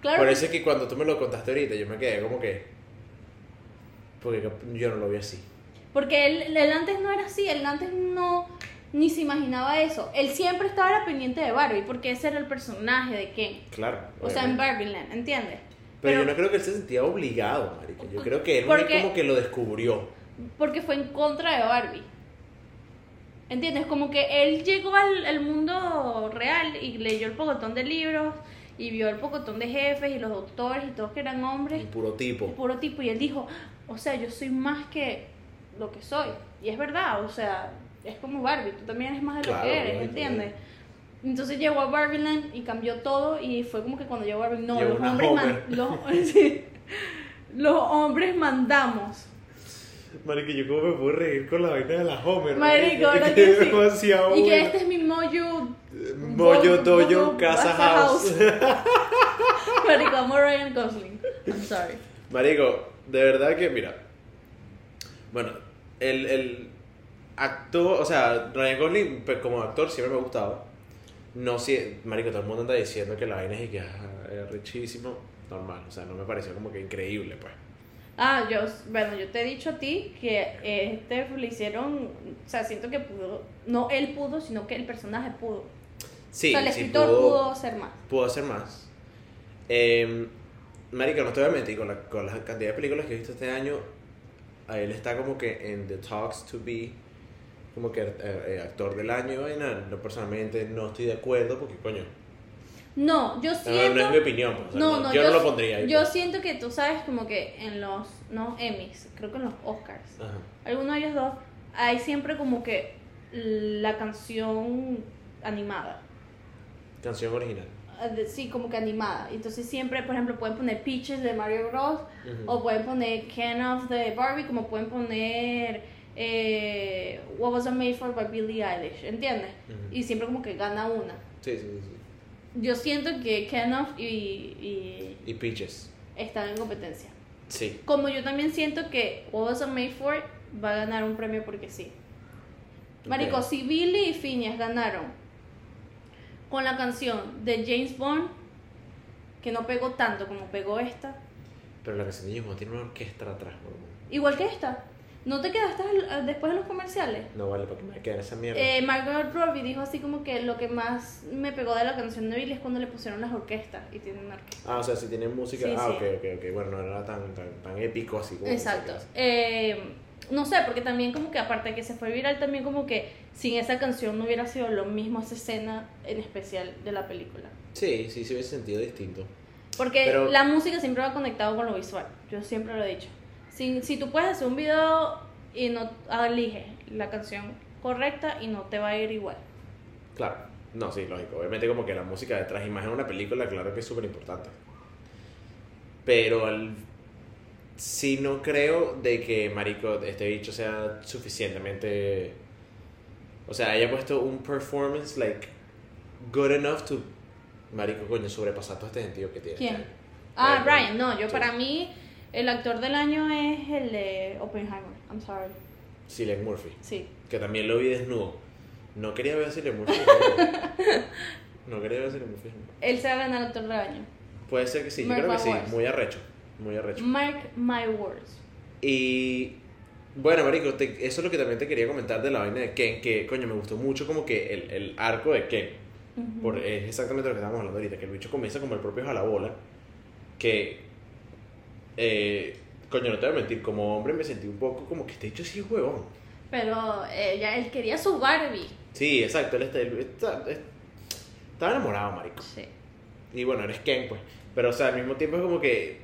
Claro, Por eso es que cuando tú me lo contaste ahorita, yo me quedé como que... Porque yo no lo vi así. porque él, él antes no era así, él antes no, ni se imaginaba eso. Él siempre estaba pendiente de Barbie, porque ese era el personaje de Ken. Claro. O sea, en. Barbieland, ¿entiendes? Pero, yo no creo que él se sentía obligado, marica. Yo creo que él Porque- como que lo descubrió. porque fue en contra de Barbie. ¿Entiendes? Como que él llegó al, al mundo real y leyó el pocotón de libros y vio el pocotón de jefes y los doctores y todos que eran hombres, El puro tipo. puro tipo, y él dijo, o sea, yo soy más que lo que soy. Y es verdad, o sea, es como Barbie, tú también eres más de lo Claro, que eres, ¿entiendes? Entonces llegó a Barbieland y cambió todo y fue como que cuando llegó a Barbie, no, los hombres, man- los, sí, los hombres mandamos. Marica, yo como me puedo reír con la vaina de la Homer. Marico, ¿verdad Es que sí? Y que este es mi Mojo. Moyo, Dojo, Bojo, Casa Casa House. Marico, amo Ryan Gosling. I'm sorry. Marico, de verdad que, mira, Bueno, el, el actor, o sea, Ryan Gosling pues, como actor siempre me ha gustado. No sé, marico, todo el mundo anda diciendo que la vaina es y que es richísimo. Normal, o sea, no me pareció como que increíble, pues. Ah, yo, bueno, yo te he dicho a ti que este le hicieron, o sea, siento que pudo, no él pudo, sino que el personaje pudo. Sí, o sea, el sí escritor pudo, hacer más. pudo hacer más. Eh, marico, no te voy a mentir, con la, con la cantidad de películas que he visto este año, a él está como que en The Talks to Be, como que eh, eh, actor del año y vaina. No, personalmente no estoy de acuerdo porque, coño, No, yo no, siento... no es mi opinión. pues, o sea, No, no, no, yo, yo, no lo pondría ahí. yo pues. siento que tú sabes como que en los, no Emmys, creo que en los Oscars, Ajá. alguno de ellos dos, hay siempre como que la canción animada. Canción original. Ah, Sí, como que animada. Entonces siempre, por ejemplo, pueden poner Peaches de Mario Bros. O pueden poner Ken of de Barbie, como pueden poner eh, What Was I Made For by Billie Eilish, ¿entiendes? Ujú. Y siempre como que gana una. Sí, sí, sí. Yo siento que Ken of y, y Y Peaches. están en competencia. Sí. Como yo también siento que What Was I Made For va a ganar un premio porque sí. Marico, Ok. si Billy y Phineas ganaron con la canción de James Bond, que no pegó tanto como pegó esta, Pero la canción de James Bond tiene una orquesta atrás, bro. igual que esta, ¿no te quedaste después de los comerciales? No vale para que me quede esa mierda. Eh, Margot Robbie dijo así como que lo que más me pegó de la canción de Billy es cuando le pusieron las orquestas y tiene una orquesta. Ah, o sea, si tiene música. Sí, ah, sí. ok, ok, ok. Bueno, no era tan, tan, tan épico así como. Exacto. Eh, no sé, porque también como que aparte de que se fue viral, también como que sin esa canción no hubiera sido lo mismo esa escena en especial de la película. Sí, sí, sí hubiese sentido distinto. Porque Pero- la música siempre va conectado con lo visual, yo siempre lo he dicho. Si, si tú puedes hacer un video y no eliges la canción correcta y no te va a ir igual. Claro. No, sí, lógico. Obviamente, como que la música detrás y más en una película, claro que es súper importante. Pero al. Sí, no creo de que, marico, este bicho sea suficientemente. O sea, haya puesto un performance, like, good enough to. Marico, coño, sobrepasar todo este sentido que tiene. ¿Quién? Ah, Ryan Ryan, no, yo Sí. para mí el actor del año es el de Oppenheimer. I'm sorry. Cillian Murphy. Sí. Que también lo vi desnudo. No quería ver a Cillian Murphy. no quería ver a Cillian Murphy. Él se va a ganar actor del año. Puede ser que sí, yo Mark creo que sí. words. Muy arrecho. Muy arrecho. Mark my words. Y bueno, Marico, te- eso es lo que también te quería comentar de la vaina de Ken, que coño, me gustó mucho como que el, el arco de Ken. Ujú. Por, es exactamente lo que estábamos hablando ahorita, que el bicho comienza como el propio jalabola, que, eh, coño, no te voy a mentir, como hombre me sentí un poco como que este bicho sí es huevón. Pero ella, él quería su Barbie. Sí, exacto, él, está, está- es- estaba enamorado, Marico. Sí. Y bueno, eres Ken, pues. Pero, o sea, al mismo tiempo es como que.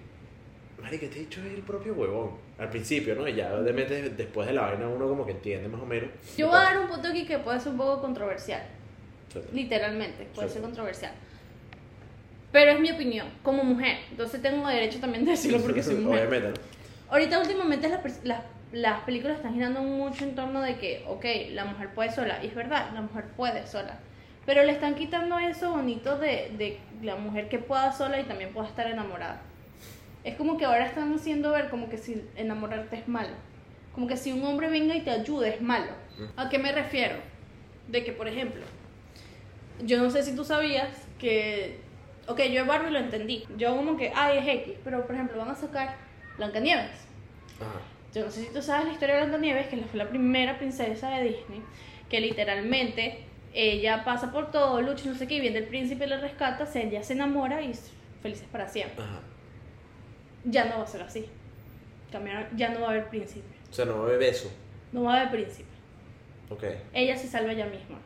Marica, este dicho es el propio huevón. Al principio, ¿no? Y ya, obviamente, después de la vaina, uno como que entiende más o menos. Yo voy a dar un punto aquí que puede ser un poco controversial. Literalmente, puede Sí. ser controversial. Pero es mi opinión, como mujer. Entonces tengo derecho también de decirlo porque soy mujer. Obviamente, ¿no? Ahorita últimamente las, las, las películas están girando mucho en torno de que, ok, la mujer puede sola. Y es verdad, la mujer puede sola. Pero le están quitando eso bonito de, de la mujer que pueda sola y también pueda estar enamorada. Es como que ahora están haciendo ver como que si enamorarte es malo. Como que si un hombre venga y te ayude es malo. ¿A qué me refiero? De que, por ejemplo, yo no sé si tú sabías que, ok, yo Barbie lo entendí. Yo como que, ay, es X. Pero, por ejemplo, van a sacar Blancanieves. Ajá. Yo no sé si tú sabes la historia de Blancanieves, que fue la primera princesa de Disney, que literalmente ella pasa por todo, lucha, y no sé qué, y viene el príncipe y la rescata, se, ella se enamora y es felices para siempre. Ajá. Ya no va a ser así. Cambiaron- ya no va a haber príncipe. O sea, no bebe beso. No va a haber príncipe. Ok. Ella se salva ella misma.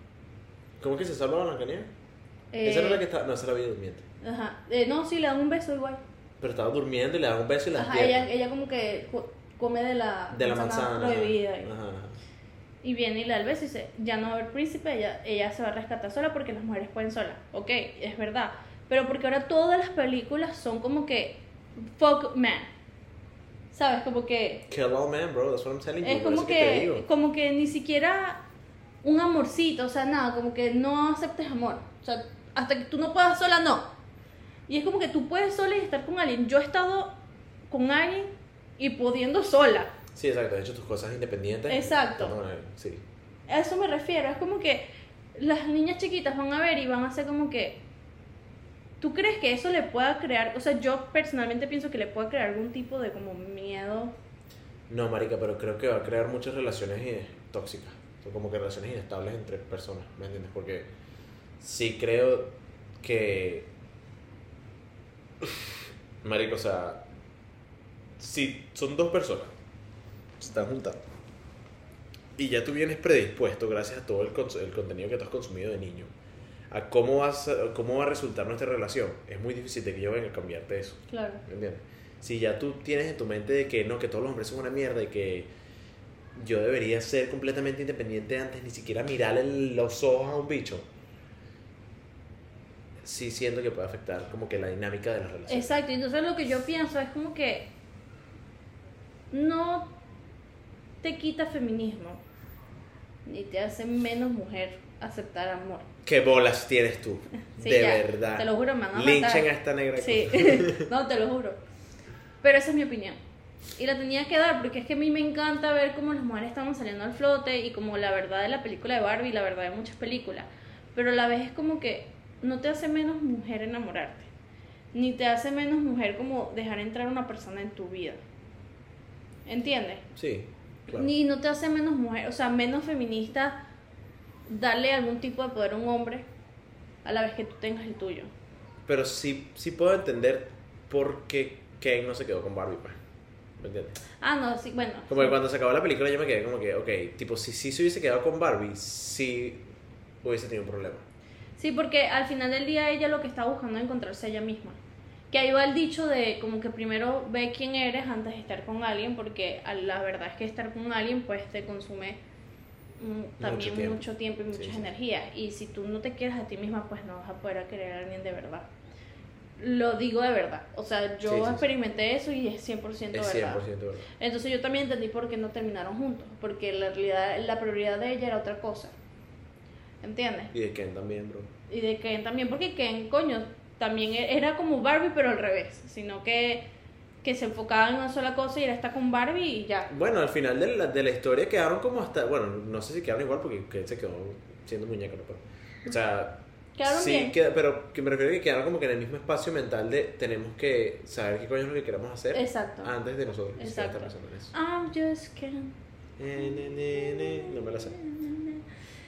¿Cómo que se salva Blancanieves? Eh, Esa es la que está. No, esa la vida durmiente. Ajá. Eh, no, sí, le dan un beso igual. Pero estaba durmiendo y le dan un beso y la Ajá, ella, ella como que co- come de la, De la manzana. prohibida. y- Ajá, ajá. Y viene y le da el beso y dice, ya no va a haber príncipe, ella, ella se va a rescatar sola porque las mujeres pueden sola. Ok, es verdad. Pero porque ahora todas las películas son como que fuck man. ¿Sabes? Como que Kill all men, bro. That's what I'm telling you. es como que, digo. como que ni siquiera un amorcito, o sea, nada, como que no aceptes amor. O sea, hasta que tú no puedas sola, no. Y es como que tú puedes sola y estar con alguien. Yo he estado con alguien y pudiendo sola. Sí, exacto. De hecho, tus cosas independientes. Exacto. Sí. A eso me refiero, es como que las niñas chiquitas van a ver y van a hacer como que... ¿Tú crees que eso le pueda crear, o sea, yo personalmente pienso que le puede crear algún tipo de como miedo? No, marica, pero creo que va a crear muchas relaciones eh, tóxicas. O como que relaciones inestables entre personas, ¿me entiendes? Porque sí creo que... Marica, o sea... Si son dos personas, se están juntando. Y ya tú vienes predispuesto, gracias a todo el, el contenido que tú has consumido de niño, a cómo, vas a- cómo va a resultar nuestra relación. Es muy difícil de que yo venga a cambiarte eso. Claro. ¿Me entiendes? Si ya tú tienes en tu mente de que no, que todos los hombres son una mierda y que yo debería ser completamente independiente antes ni siquiera mirarle los ojos a un bicho, sí siento que puede afectar como que la dinámica de las relaciones. Exacto, entonces lo que yo pienso es como que no te quita feminismo, ni te hace menos mujer aceptar amor. ¿Qué bolas tienes tú? Sí, de ya, verdad. Te lo juro, me van a Linchen a esta negra. Sí, no, te lo juro. Pero esa es mi opinión. Y la tenía que dar porque es que a mí me encanta ver cómo las mujeres estaban saliendo al flote y como la verdad de la película de Barbie, la verdad de muchas películas. Pero a la vez es como que no te hace menos mujer enamorarte. Ni te hace menos mujer como dejar entrar una persona en tu vida. ¿Entiendes? Sí, claro. Ni no te hace menos mujer, o sea, menos feminista darle algún tipo de poder a un hombre a la vez que tú tengas el tuyo. Pero sí, sí puedo entender por qué Ken no se quedó con Barbie, pues. ¿Me entiendes? Ah, no, sí, bueno. Como que cuando se acabó la película yo me quedé como que, ok, tipo, si sí se hubiese quedado con Barbie, sí hubiese tenido un problema. Sí, porque al final del día ella lo que está buscando es encontrarse ella misma. Que ahí va el dicho de como que primero ve quién eres antes de estar con alguien, porque la verdad es que estar con alguien pues te consume también tiempo. mucho tiempo y muchas sí. energías. Y si tú no te quieres a ti misma, pues no vas a poder querer a alguien de verdad. Lo digo de verdad. O sea, yo Sí, sí, sí. experimenté eso y es 100% Es 100% verdad. verdad. Entonces yo también entendí por qué no terminaron juntos, porque la realidad, la prioridad de ella era otra cosa. ¿Entiendes? Y de Ken también, bro. Y de Ken también, porque Ken, coño, también e- era como Barbie, pero al revés, sino que, que se enfocaba en una sola cosa y era estar con Barbie y ya. Bueno, al final de la, de la historia quedaron como hasta, bueno, no sé si quedaron igual porque Ken se quedó siendo muñeco, ¿no? Pero, o sea, Quedaron sí, bien. queda- pero que me refiero a que quedaron como que en el mismo espacio mental de tenemos que saber qué coño es lo que queremos hacer Exacto. antes de nosotros Exacto. eso. I'm just Ken. Eh, ne, ne, ne, no me la sé.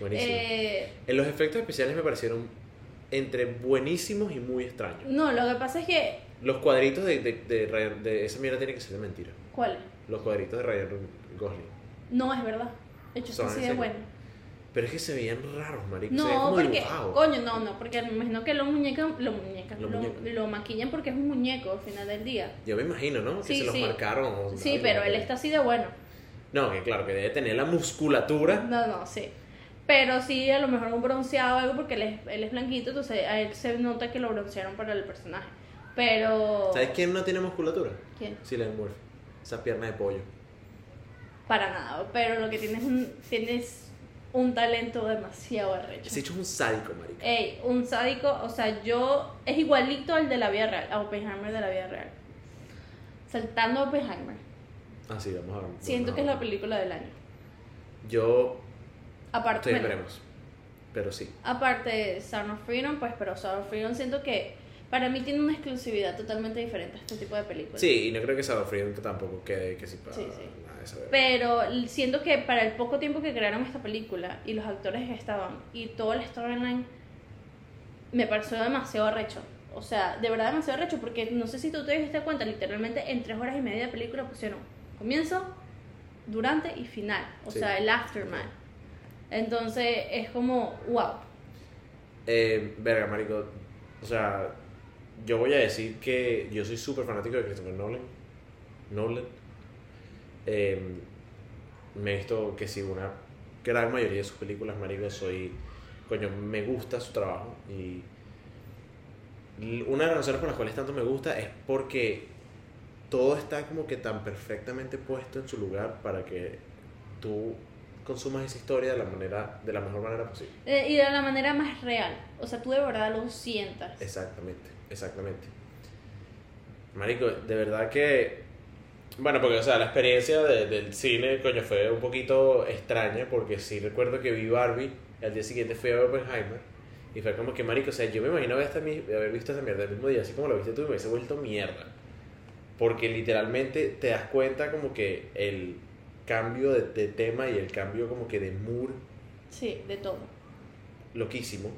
Buenísimo. Eh, En los efectos especiales me parecieron entre buenísimos y muy extraños. no, lo que pasa es que. Los cuadritos de, de, de, Ryan- de esa mierda tiene que ser de mentira. ¿Cuál? es? Los cuadritos de Ryan Gosling. No es verdad. De hecho, Son está así de bueno. Pero es que se veían raros, marico. se No, como porque. dibujados. Coño, no, no, porque me imagino que los muñecos. Los muñecos. Los Lo, maquillan porque es un muñeco al final del día. Yo me imagino, ¿no? Que Sí, se los sí. marcaron. o Sí, pero él está así de bueno. No, que claro, que debe tener la musculatura. No, no, sí. Pero sí, a lo mejor un bronceado o algo porque él es, él es blanquito, entonces a él se nota que lo broncearon para el personaje. Pero. ¿Sabes quién no tiene musculatura? ¿Quién? Cillian Murphy. Esa pierna de pollo. Para nada. Pero lo que tienes es un, tienes un talento demasiado arrecho. Ese hecho es un sádico, marico. Ey, un sádico, o sea, yo. Es igualito al de la vida real, a Oppenheimer de la vida real. Saltando a Oppenheimer. Ah, sí, vamos a ver. Siento vamos que es la película del año. Yo Aparte, estoy bueno, veremos. Pero sí. aparte Sound of Freedom, pues, pero Sound of Freedom siento que para mí tiene una exclusividad totalmente diferente a este tipo de películas. Sí, y no creo que Sound of Freedom tampoco quede que sí para Sí, sí. nada de esa verga. Pero siento que para el poco tiempo que crearon esta película y los actores que estaban y todo el storyline me pareció demasiado arrecho. O sea, de verdad demasiado arrecho porque no sé si tú te diste cuenta, literalmente en tres horas y media de película pusieron comienzo, durante y final. O Sí. sea, el aftermath. Entonces es como, wow. Eh, verga, marico. O sea, yo voy a decir que yo soy súper fanático de Christopher Nolan. Nolan. Eh, me he visto que sí, una gran mayoría de sus películas, marico, soy... Coño, me gusta su trabajo y... Una de las razones por las cuales tanto me gusta es porque todo está como que tan perfectamente puesto en su lugar para que tú consumas esa historia de la manera de la mejor manera posible. Eh, y de la manera más real. O sea, tú de verdad lo sientas. Exactamente, exactamente. Marico, de verdad que Bueno, porque, o sea, la experiencia de- del cine, coño, fue un poquito extraña, porque sí recuerdo que vi Barbie, y al día siguiente fui a Oppenheimer, y fue como que, marico, o sea, yo me imagino haber visto esa mierda el mismo día, así como lo viste tú, y me hubiese vuelto mierda. Porque literalmente te das cuenta como que el cambio de, de tema y el cambio como que de mood Sí, de todo. loquísimo.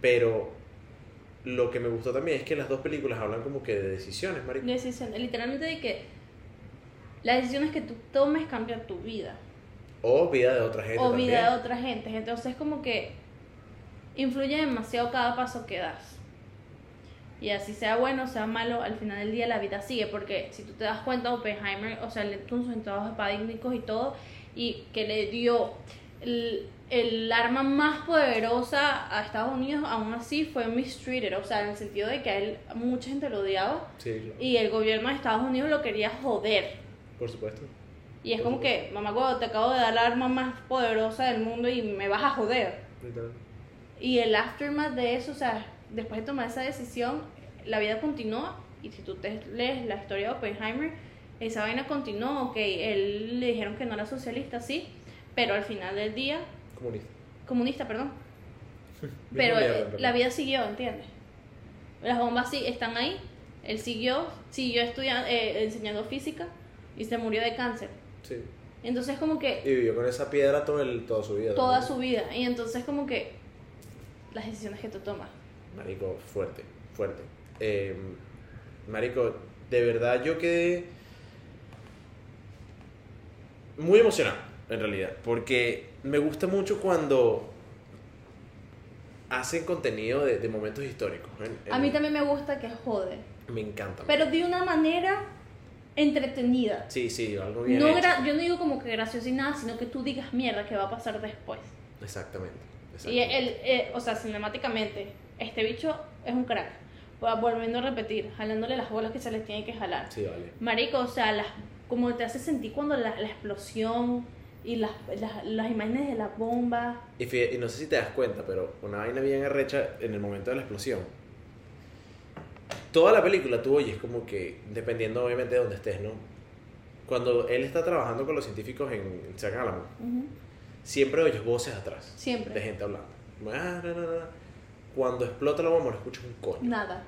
Pero lo que me gustó también es que las dos películas hablan como que de decisiones, marico. Decisiones, literalmente de que las decisiones que tú tomes cambian tu vida. O vida de otra gente o también. vida de otra gente. Entonces como que influye demasiado cada paso que das. Y así sea bueno o sea malo, al final del día la vida sigue. Porque si tú te das cuenta, Oppenheimer, o sea, le tuvo sus entrados paradigmáticos y todo, y que le dio el, el arma más poderosa a Estados Unidos, aún así fue mistreated. O sea, en el sentido de que a él mucha gente lo odiaba Sí, claro. y el gobierno de Estados Unidos lo quería joder. por supuesto. Y es Por como que, mamá, cuando te acabo de dar la arma más poderosa del mundo y me vas a joder. Literal. Y el aftermath de eso, o sea, después de tomar esa decisión, la vida continúa. Y si tú te lees la historia de Oppenheimer, esa vaina continuó. Ok, él le dijeron que no era socialista, sí, pero al final del día, Comunista. comunista, perdón. Pero eh, la vida siguió, ¿entiendes? Las bombas sí están ahí. Él siguió, siguió estudiando, eh, enseñando física y se murió de cáncer. Sí. Entonces como que Y vivió con esa piedra todo el, toda su vida. toda también. su vida. Y entonces como que las decisiones que tú tomas. Marico, fuerte, fuerte. Eh, marico, de verdad yo quedé muy emocionado, en realidad, porque me gusta mucho cuando hacen contenido de, de momentos históricos. En- en- A mí también me gusta que jode, Me encanta. pero de una manera entretenida. Sí, sí, algo bien No hecho. yo no digo como que gracioso y nada, sino que tú digas mierda que va a pasar después. Exactamente. Y el, eh, o sea, cinemáticamente, este bicho es un crack. Volviendo a repetir, jalándole las bolas que se les tiene que jalar. Sí, vale. Marico, o sea, las, como te hace sentir cuando la, la explosión y las, las, las imágenes de la bomba. Y, y no sé si te das cuenta, pero una vaina bien arrecha en el momento de la explosión. Toda la película tú oyes como que, dependiendo obviamente de donde estés, ¿no? Cuando él está trabajando con los científicos en en San Álamo, siempre oyes voces atrás Siempre. de gente hablando. "Ah, na, na, na". Cuando explota la bomba no escuchas un coño. Nada.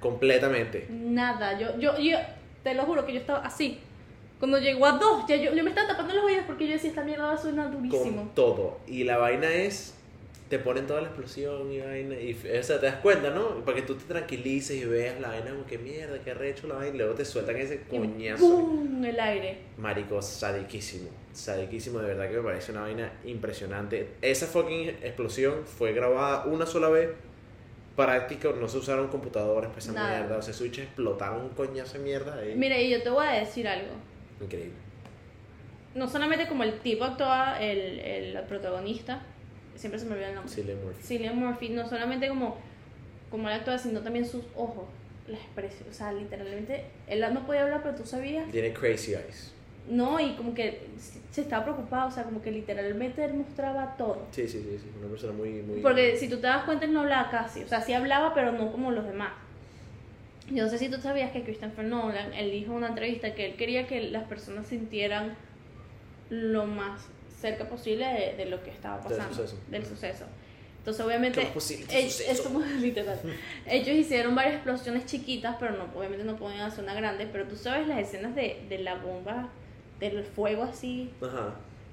Completamente. Nada, yo, yo, yo, te lo juro que yo estaba así. Cuando llegó a dos, ya yo, yo me estaba tapando los oídos porque yo decía, esta mierda va a sonar durísimo. Con todo. Y la vaina es, te ponen toda la explosión y vaina. Y, o sea, te das cuenta, ¿no? Para que tú te tranquilices y veas la vaina como que mierda, que recho la vaina. Y luego te sueltan ese coñazo. ¡Bum! El aire. Marico, sadiquísimo. Sadiquísimo, de verdad que me parece una vaina impresionante. Esa fucking explosión fue grabada una sola vez. Práctica, no se usaron computadoras para esa Nada. mierda. O sea, switches explotaron un coñazo de mierda ahí. Mira, y yo te voy a decir algo. Increíble. No solamente como el tipo actúa, el, el protagonista, siempre se me olvida el nombre. Cillian Murphy. Cillian Murphy, no solamente como, como él actúa, sino también sus ojos, la expresión. O sea, literalmente, él no podía hablar, pero tú sabías. Tiene crazy eyes. No, y como que se estaba preocupado, o sea, como que literalmente él mostraba todo. Sí, sí, sí, sí. Una persona muy, muy. Porque si tú te das cuenta, él no hablaba casi. O sea, sí hablaba, pero no como los demás. Yo no sé si tú sabías que Christopher Nolan, él dijo en una entrevista que él quería que las personas sintieran lo más cerca posible de, de lo que estaba Del pasando. suceso. Del suceso. Entonces, obviamente, ¿Cómo es posible este ellos, suceso? es como literal. Ellos hicieron varias explosiones chiquitas, pero no, obviamente no podían hacer una grande. Pero tú sabes las escenas de, de la bomba, del fuego así,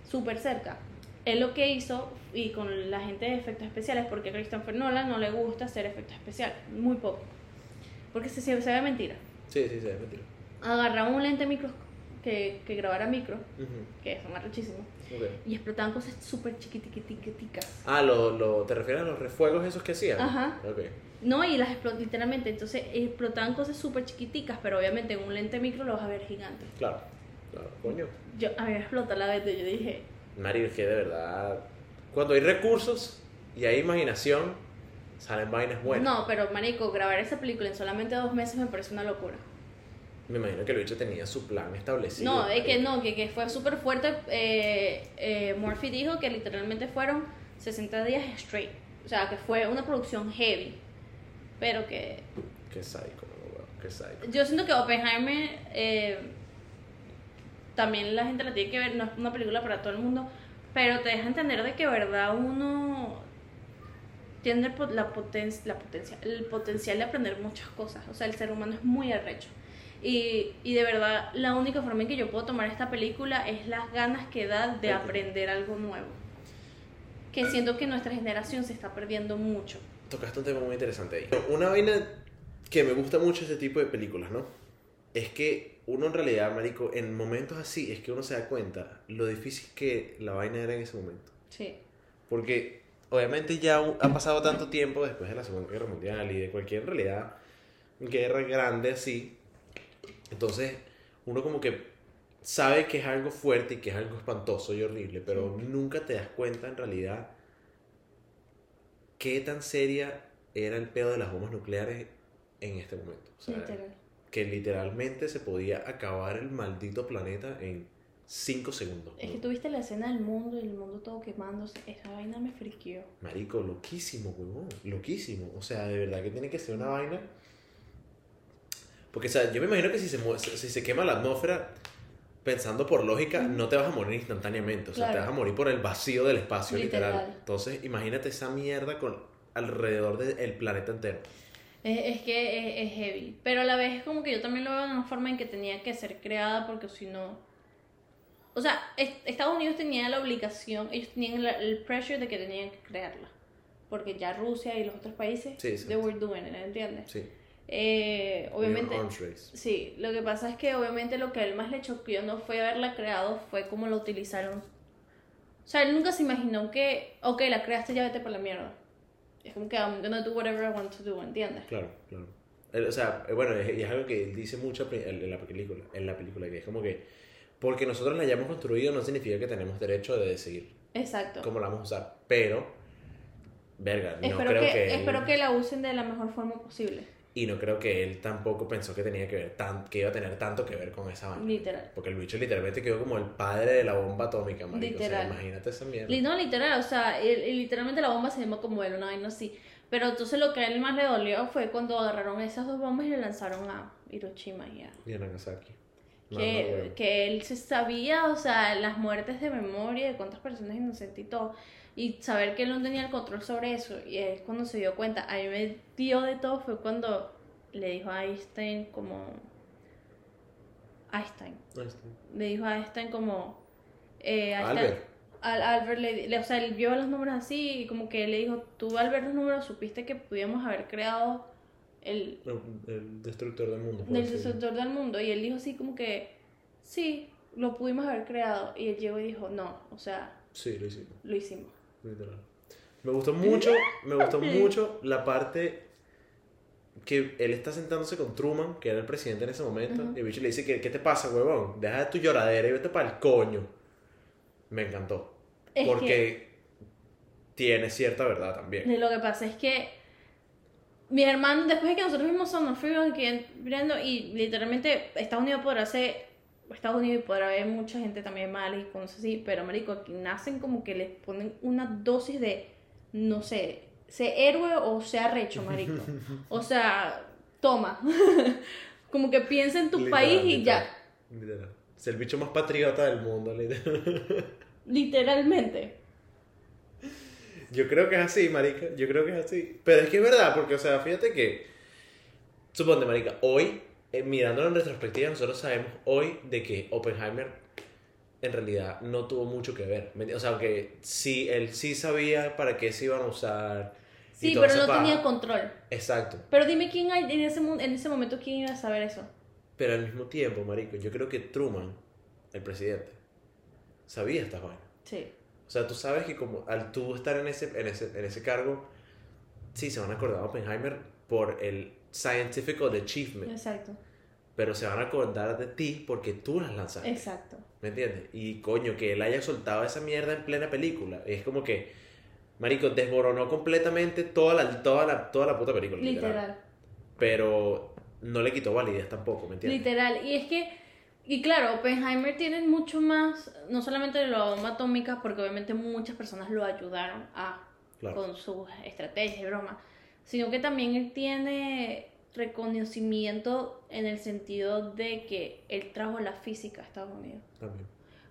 súper cerca. Él lo que hizo, y con la gente de efectos especiales, porque a Christopher Nolan no le gusta hacer efectos especiales, muy poco. Porque se, se ve mentira. Sí, sí, sí, es mentira. Agarraba un lente micro que, que grabara micro, que son arrechísimos, Ok. y explotaban cosas súper chiquitiquiticas. Ah, lo, lo, ¿te refieres a los refuegos esos que hacían? Ajá. Ok. No, y las explotaban literalmente, entonces explotaban cosas súper chiquiticas, pero obviamente en un lente micro lo vas a ver gigante. Claro. Claro, coño. Yo, a mí me explotó la vez, yo dije, Mario, es que de verdad. Cuando hay recursos y hay imaginación, salen vainas buenas. no, pero marico, grabar esa película en solamente dos meses me parece una locura. Me imagino que el bicho tenía su plan establecido. No, es que no, que, que fue súper fuerte. Eh, eh, Murphy dijo que literalmente fueron 60 días straight. O sea, que fue una producción heavy. Pero que Qué sádico. Qué psycho. Yo siento que Oppenheimer eh, también la gente la tiene que ver, no es una película para todo el mundo, pero te deja entender de que verdad uno tiene la potencia, la potencia, el potencial de aprender muchas cosas. O sea, el ser humano es muy arrecho. Y, y de verdad, la única forma en que yo puedo tomar esta película es las ganas que da de aprender algo nuevo. Que siento que nuestra generación se está perdiendo mucho. Tocaste un tema muy interesante ahí. Una vaina que me gusta mucho ese tipo de películas, ¿no? Es que uno en realidad, marico, en momentos así es que uno se da cuenta lo difícil que la vaina era en ese momento. Sí. Porque obviamente ya ha pasado tanto tiempo después de la Segunda Guerra Mundial y de cualquier realidad guerra grande así. Entonces uno como que sabe que es algo fuerte y que es algo espantoso y horrible, pero nunca te das cuenta en realidad qué tan seria era el pedo de las bombas nucleares en este momento. O sea, Literal. que literalmente se podía acabar el maldito planeta en 5 segundos. Es que tuviste la escena del mundo y el mundo todo quemándose. Esa vaina me friqueó. Marico, loquísimo, huevón. Loquísimo. O sea, de verdad que tiene que ser una vaina. Porque, o sea, yo me imagino que si se, si se quema la atmósfera, pensando por lógica, no te vas a morir instantáneamente. O sea, Claro. te vas a morir por el vacío del espacio, literal. Literal. Entonces, imagínate esa mierda con alrededor del planeta entero. Es, es que es, es heavy. Pero a la vez es como que yo también lo veo de una forma en que tenía que ser creada porque si no... O sea, es- Estados Unidos tenía la obligación, ellos tenían la- el pressure de que tenían que crearla. Porque ya Rusia y los otros países, sí. they were doing it, ¿entiendes? Sí. Eh, obviamente... Sí, lo que pasa es que obviamente lo que a él más le choqueó no fue haberla creado, fue cómo la utilizaron. O sea, él nunca se imaginó que, ok, la creaste, ya vete por la mierda. Es como que I'm gonna do whatever I want to do, ¿entiendes? Claro, claro. O sea, eh, bueno, es, es algo que él dice mucho en la película, en la película, que es como que porque nosotros la hayamos construido no significa que tenemos derecho de decidir Exacto. cómo la vamos a usar, pero verga, no espero creo que, que, espero que la usen de la mejor forma posible. Y no creo que él tampoco pensó que tenía que ver tan, que iba a tener tanto que ver con esa vaina. Literal. Porque el bicho literalmente quedó como el padre de la bomba atómica, marico. O sea, Literal. imagínate esa mierda. No, literal, o sea, el- literalmente la bomba se llama como él, una vaina así. Pero entonces lo que a él más le dolió fue cuando agarraron esas dos bombas y le lanzaron a Hiroshima y a Y a Nagasaki. Que, que él se sabía, o sea, las muertes de memoria de cuántas personas inocentes y todo, y saber que él no tenía el control sobre eso, y él cuando se dio cuenta, a mí me dio de todo, fue cuando le dijo a Einstein como... Einstein, le dijo a Einstein como... Eh, Einstein- Albert. Al Albert le, le- o sea, él vio los números así y como que le dijo, tú al ver los números supiste que pudimos haber creado el, el destructor del mundo. del decirlo. destructor del mundo. Y él dijo así como que, sí, lo pudimos haber creado. Y él llegó y dijo, no, o sea, Sí, lo hicimos. lo hicimos. Literal. Me gustó mucho, me gustó mucho la parte que él está sentándose con Truman, que era el presidente en ese momento, y el bicho le dice, ¿qué, qué te pasa, huevón? Deja de tu lloradera y vete para el coño. Me encantó. Es porque tiene cierta verdad también. Y Lo que pasa es que mis hermanos, después de que nosotros of Freedom, que viendo, y literalmente Estados Unidos podrá ser, Estados Unidos podrá haber mucha gente también mala y cosas así, pero marico, aquí nacen como que les ponen una dosis de, no sé, sé héroe o sea recho, marico. O sea, toma. como que piensa en tu Literal, país y literal, ya. Literal. Es el bicho más patriota del mundo, literal. Literalmente. Yo creo que es así, marica. Yo creo que es así. Pero es que es verdad, porque, o sea, fíjate que. Suponte, marica, hoy, eh, mirándolo en retrospectiva, nosotros sabemos hoy de que Oppenheimer en realidad no tuvo mucho que ver. O sea, que sí, él sí sabía para qué se iban a usar. y Sí, pero no tenía control. Exacto. Pero dime quién hay en ese, en ese momento, quién iba a saber eso. Pero al mismo tiempo, marico, yo creo que Truman, el presidente, sabía estas vainas. Sí. O sea, tú sabes que como al tú estar en ese, en ese, en ese cargo, sí, se van a acordar de Oppenheimer por el scientific achievement, Exacto. pero se van a acordar de ti porque tú las lanzaste. Exacto. ¿Me entiendes? Y coño, que él haya soltado esa mierda en plena película. Es como que, marico, desboronó completamente toda la, toda la, toda la puta película. Literal. Literal. Pero no le quitó validez tampoco, ¿me entiendes? Literal. Y es que, y claro, Oppenheimer tiene mucho más, no solamente de la bomba atómica, porque obviamente muchas personas lo ayudaron a, Claro. con sus estrategias y bromas, sino que también él tiene reconocimiento en el sentido de que él trajo la física a Estados Unidos. También.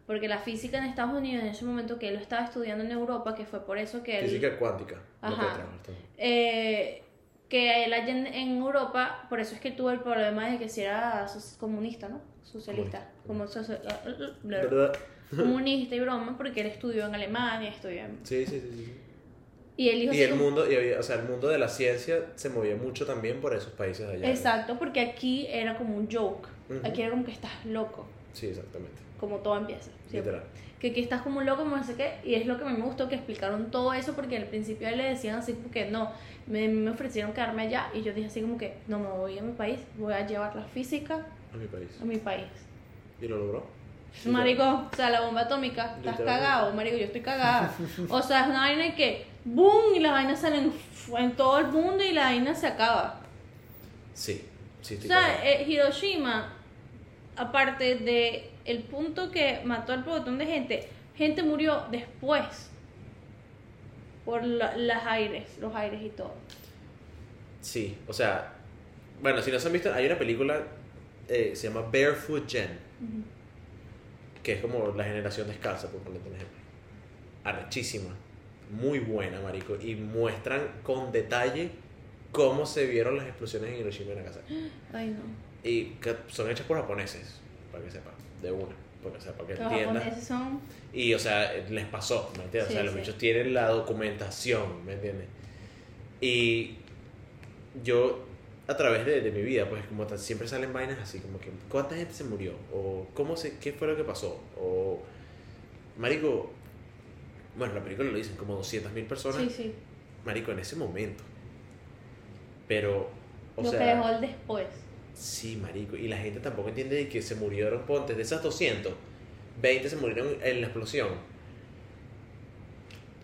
Porque la física en Estados Unidos, en ese momento que él lo estaba estudiando en Europa, que fue por eso que él... Física cuántica. que Ajá. también. eh, que él allá en, en Europa, por eso es que tuvo el problema de que si era comunista, ¿no? Socialista. Como socio- ¿Verdad? comunista y broma, porque él estudió en Alemania, estudió en... Sí, sí, sí. sí. Y él dijo Y el mundo, y había- o sea, el mundo de la ciencia se movía mucho también por esos países allá. Exacto, porque aquí era como un joke. Ujú. Aquí era como que estás loco, Sí, exactamente. como todo empieza. siempre. Literal. Que aquí estás como un loco, no sé qué. Y es lo que me gustó que explicaron todo eso, porque al principio le decían así, porque no, me, me ofrecieron quedarme allá. Y yo dije así como que, no me voy a mi país, voy a llevar la física A mi país. a mi país. ¿Y lo logró? Marico, o sea, la bomba atómica, estás cagado, marico, yo estoy cagada. O sea, es una vaina que, ¡boom! Y las vainas salen en todo el mundo y la vaina se acaba. Sí, sí, O sea, eh, Hiroshima, aparte de el punto que mató al montón de gente, gente murió después por la- las aires, los aires y todo. Sí, o sea, bueno, si no se han visto, hay una película, eh, se llama Barefoot Gen, que es como la generación descalza, por ponerle un ejemplo. Arrechísima, muy buena, marico, y muestran con detalle cómo se vieron las explosiones en Hiroshima y Nagasaki. Ay, no. Y que son hechas por japoneses, para que sepan, de una, porque, o sea, para que Los entiendan. japoneses son... Y, o sea, les pasó, ¿me entiendes? o sea, Sí, los sí. bichos tienen la documentación, ¿me entiendes? Y yo, a través de, de mi vida, pues, como siempre salen vainas así, como que, ¿cuánta gente se murió? O, ¿cómo se, qué fue lo que pasó? O, Marico, bueno, la película lo dicen, como 200.000 personas, Sí, sí. Marico, en ese momento. Pero, o lo sea... que dejó el después. Sí, marico. Y la gente tampoco entiende de que se murieron, ponte, de esas 200, 20 se murieron en la explosión.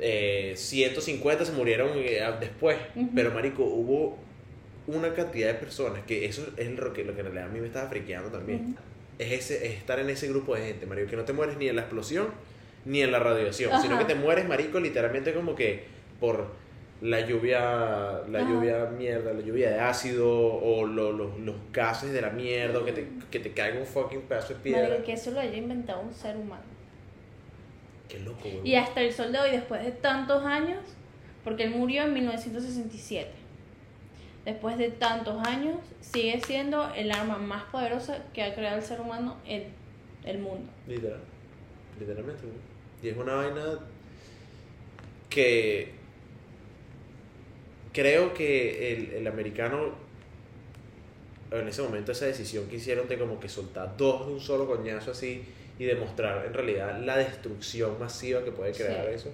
Eh, 150 se murieron eh, después. Pero, marico, hubo una cantidad de personas que eso es lo que, lo que en realidad a mí me estaba friqueando también. Es, ese, es estar en ese grupo de gente, marico, que no te mueres ni en la explosión ni en la radiación, Ajá. sino que te mueres, marico, literalmente como que por la lluvia, la Ajá. lluvia mierda, la lluvia de ácido o lo- lo- los gases de la mierda o que te, que te caiga un fucking pedazo de piedra. Marico, que eso lo haya inventado un ser humano. Qué loco, güey. Y hasta el sol de hoy, después de tantos años, porque él murió en 1967, después de tantos años, sigue siendo el arma más poderosa que ha creado el ser humano en el mundo. Literal. Literalmente, güey. Y es una vaina que creo que el, el americano en ese momento esa decisión que hicieron de como que soltar dos de un solo coñazo así y demostrar en realidad la destrucción masiva que puede crear Sí. eso.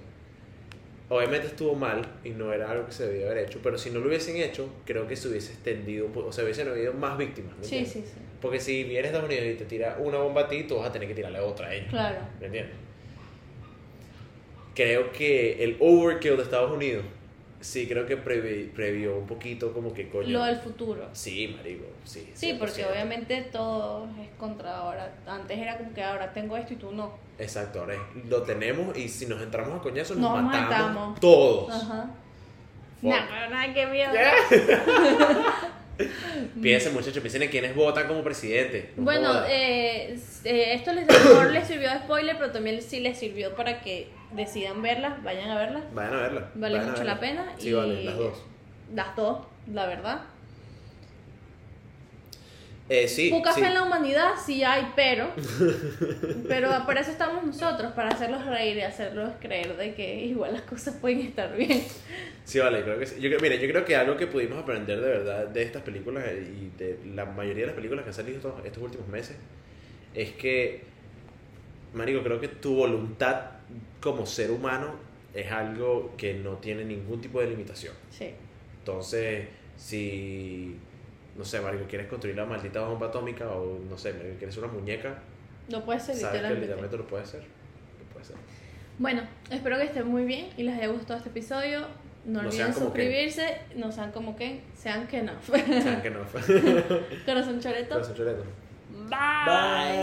Obviamente estuvo mal y no era algo que se debía haber hecho, pero si no lo hubiesen hecho, creo que se hubiese extendido o sea, hubiesen habido más víctimas. ¿me Sí, sí, sí. Porque si vienes a Estados Unidos y te tira una bomba a ti, tú vas a tener que tirarle otra a ellos. Claro. ¿Me entiendes? Creo que el overkill de Estados Unidos, sí creo que previ- previó un poquito como que coño. Lo del futuro. Sí, marico, sí. Sí, porque 100%. obviamente todo es contra ahora. Antes era como que ahora tengo esto y tú no. Exacto, ahora es- lo tenemos y si nos entramos a coñazos nos, Nos matamos, matamos. todos. Ajá. Nada, nada que miedo. Piensen, muchachos, piensen en quienes votan como presidente. No Bueno, eh, eh, esto les, les sirvió de spoiler, pero también sí les sirvió para que decidan verlas, vayan a verlas. Vayan a verla. Vale vayan mucho la pena. Sí, y vale, las dos. Las dos, la verdad. Eh, sí, Poca sí. fe en la humanidad, sí hay, pero. pero para eso estamos nosotros, para hacerlos reír y hacerlos creer de que igual las cosas pueden estar bien. Sí, vale, creo que sí. Yo, mira, yo creo que algo que pudimos aprender de verdad de estas películas y de la mayoría de las películas que han salido estos, estos últimos meses es que, Marico, creo que tu voluntad como ser humano es algo que no tiene ningún tipo de limitación. Sí. Entonces, si, no sé, Marico, quieres construir la maldita bomba atómica o, no sé, quieres una muñeca, No puede ser sabes que literalmente. literalmente lo puedes hacer. Lo puedes hacer. Bueno, espero que estén muy bien y les haya gustado este episodio. No No olviden sean suscribirse, no sean como Ken, sean que no. Saben que no. Corazón choreto. Corazón choreto. Bye.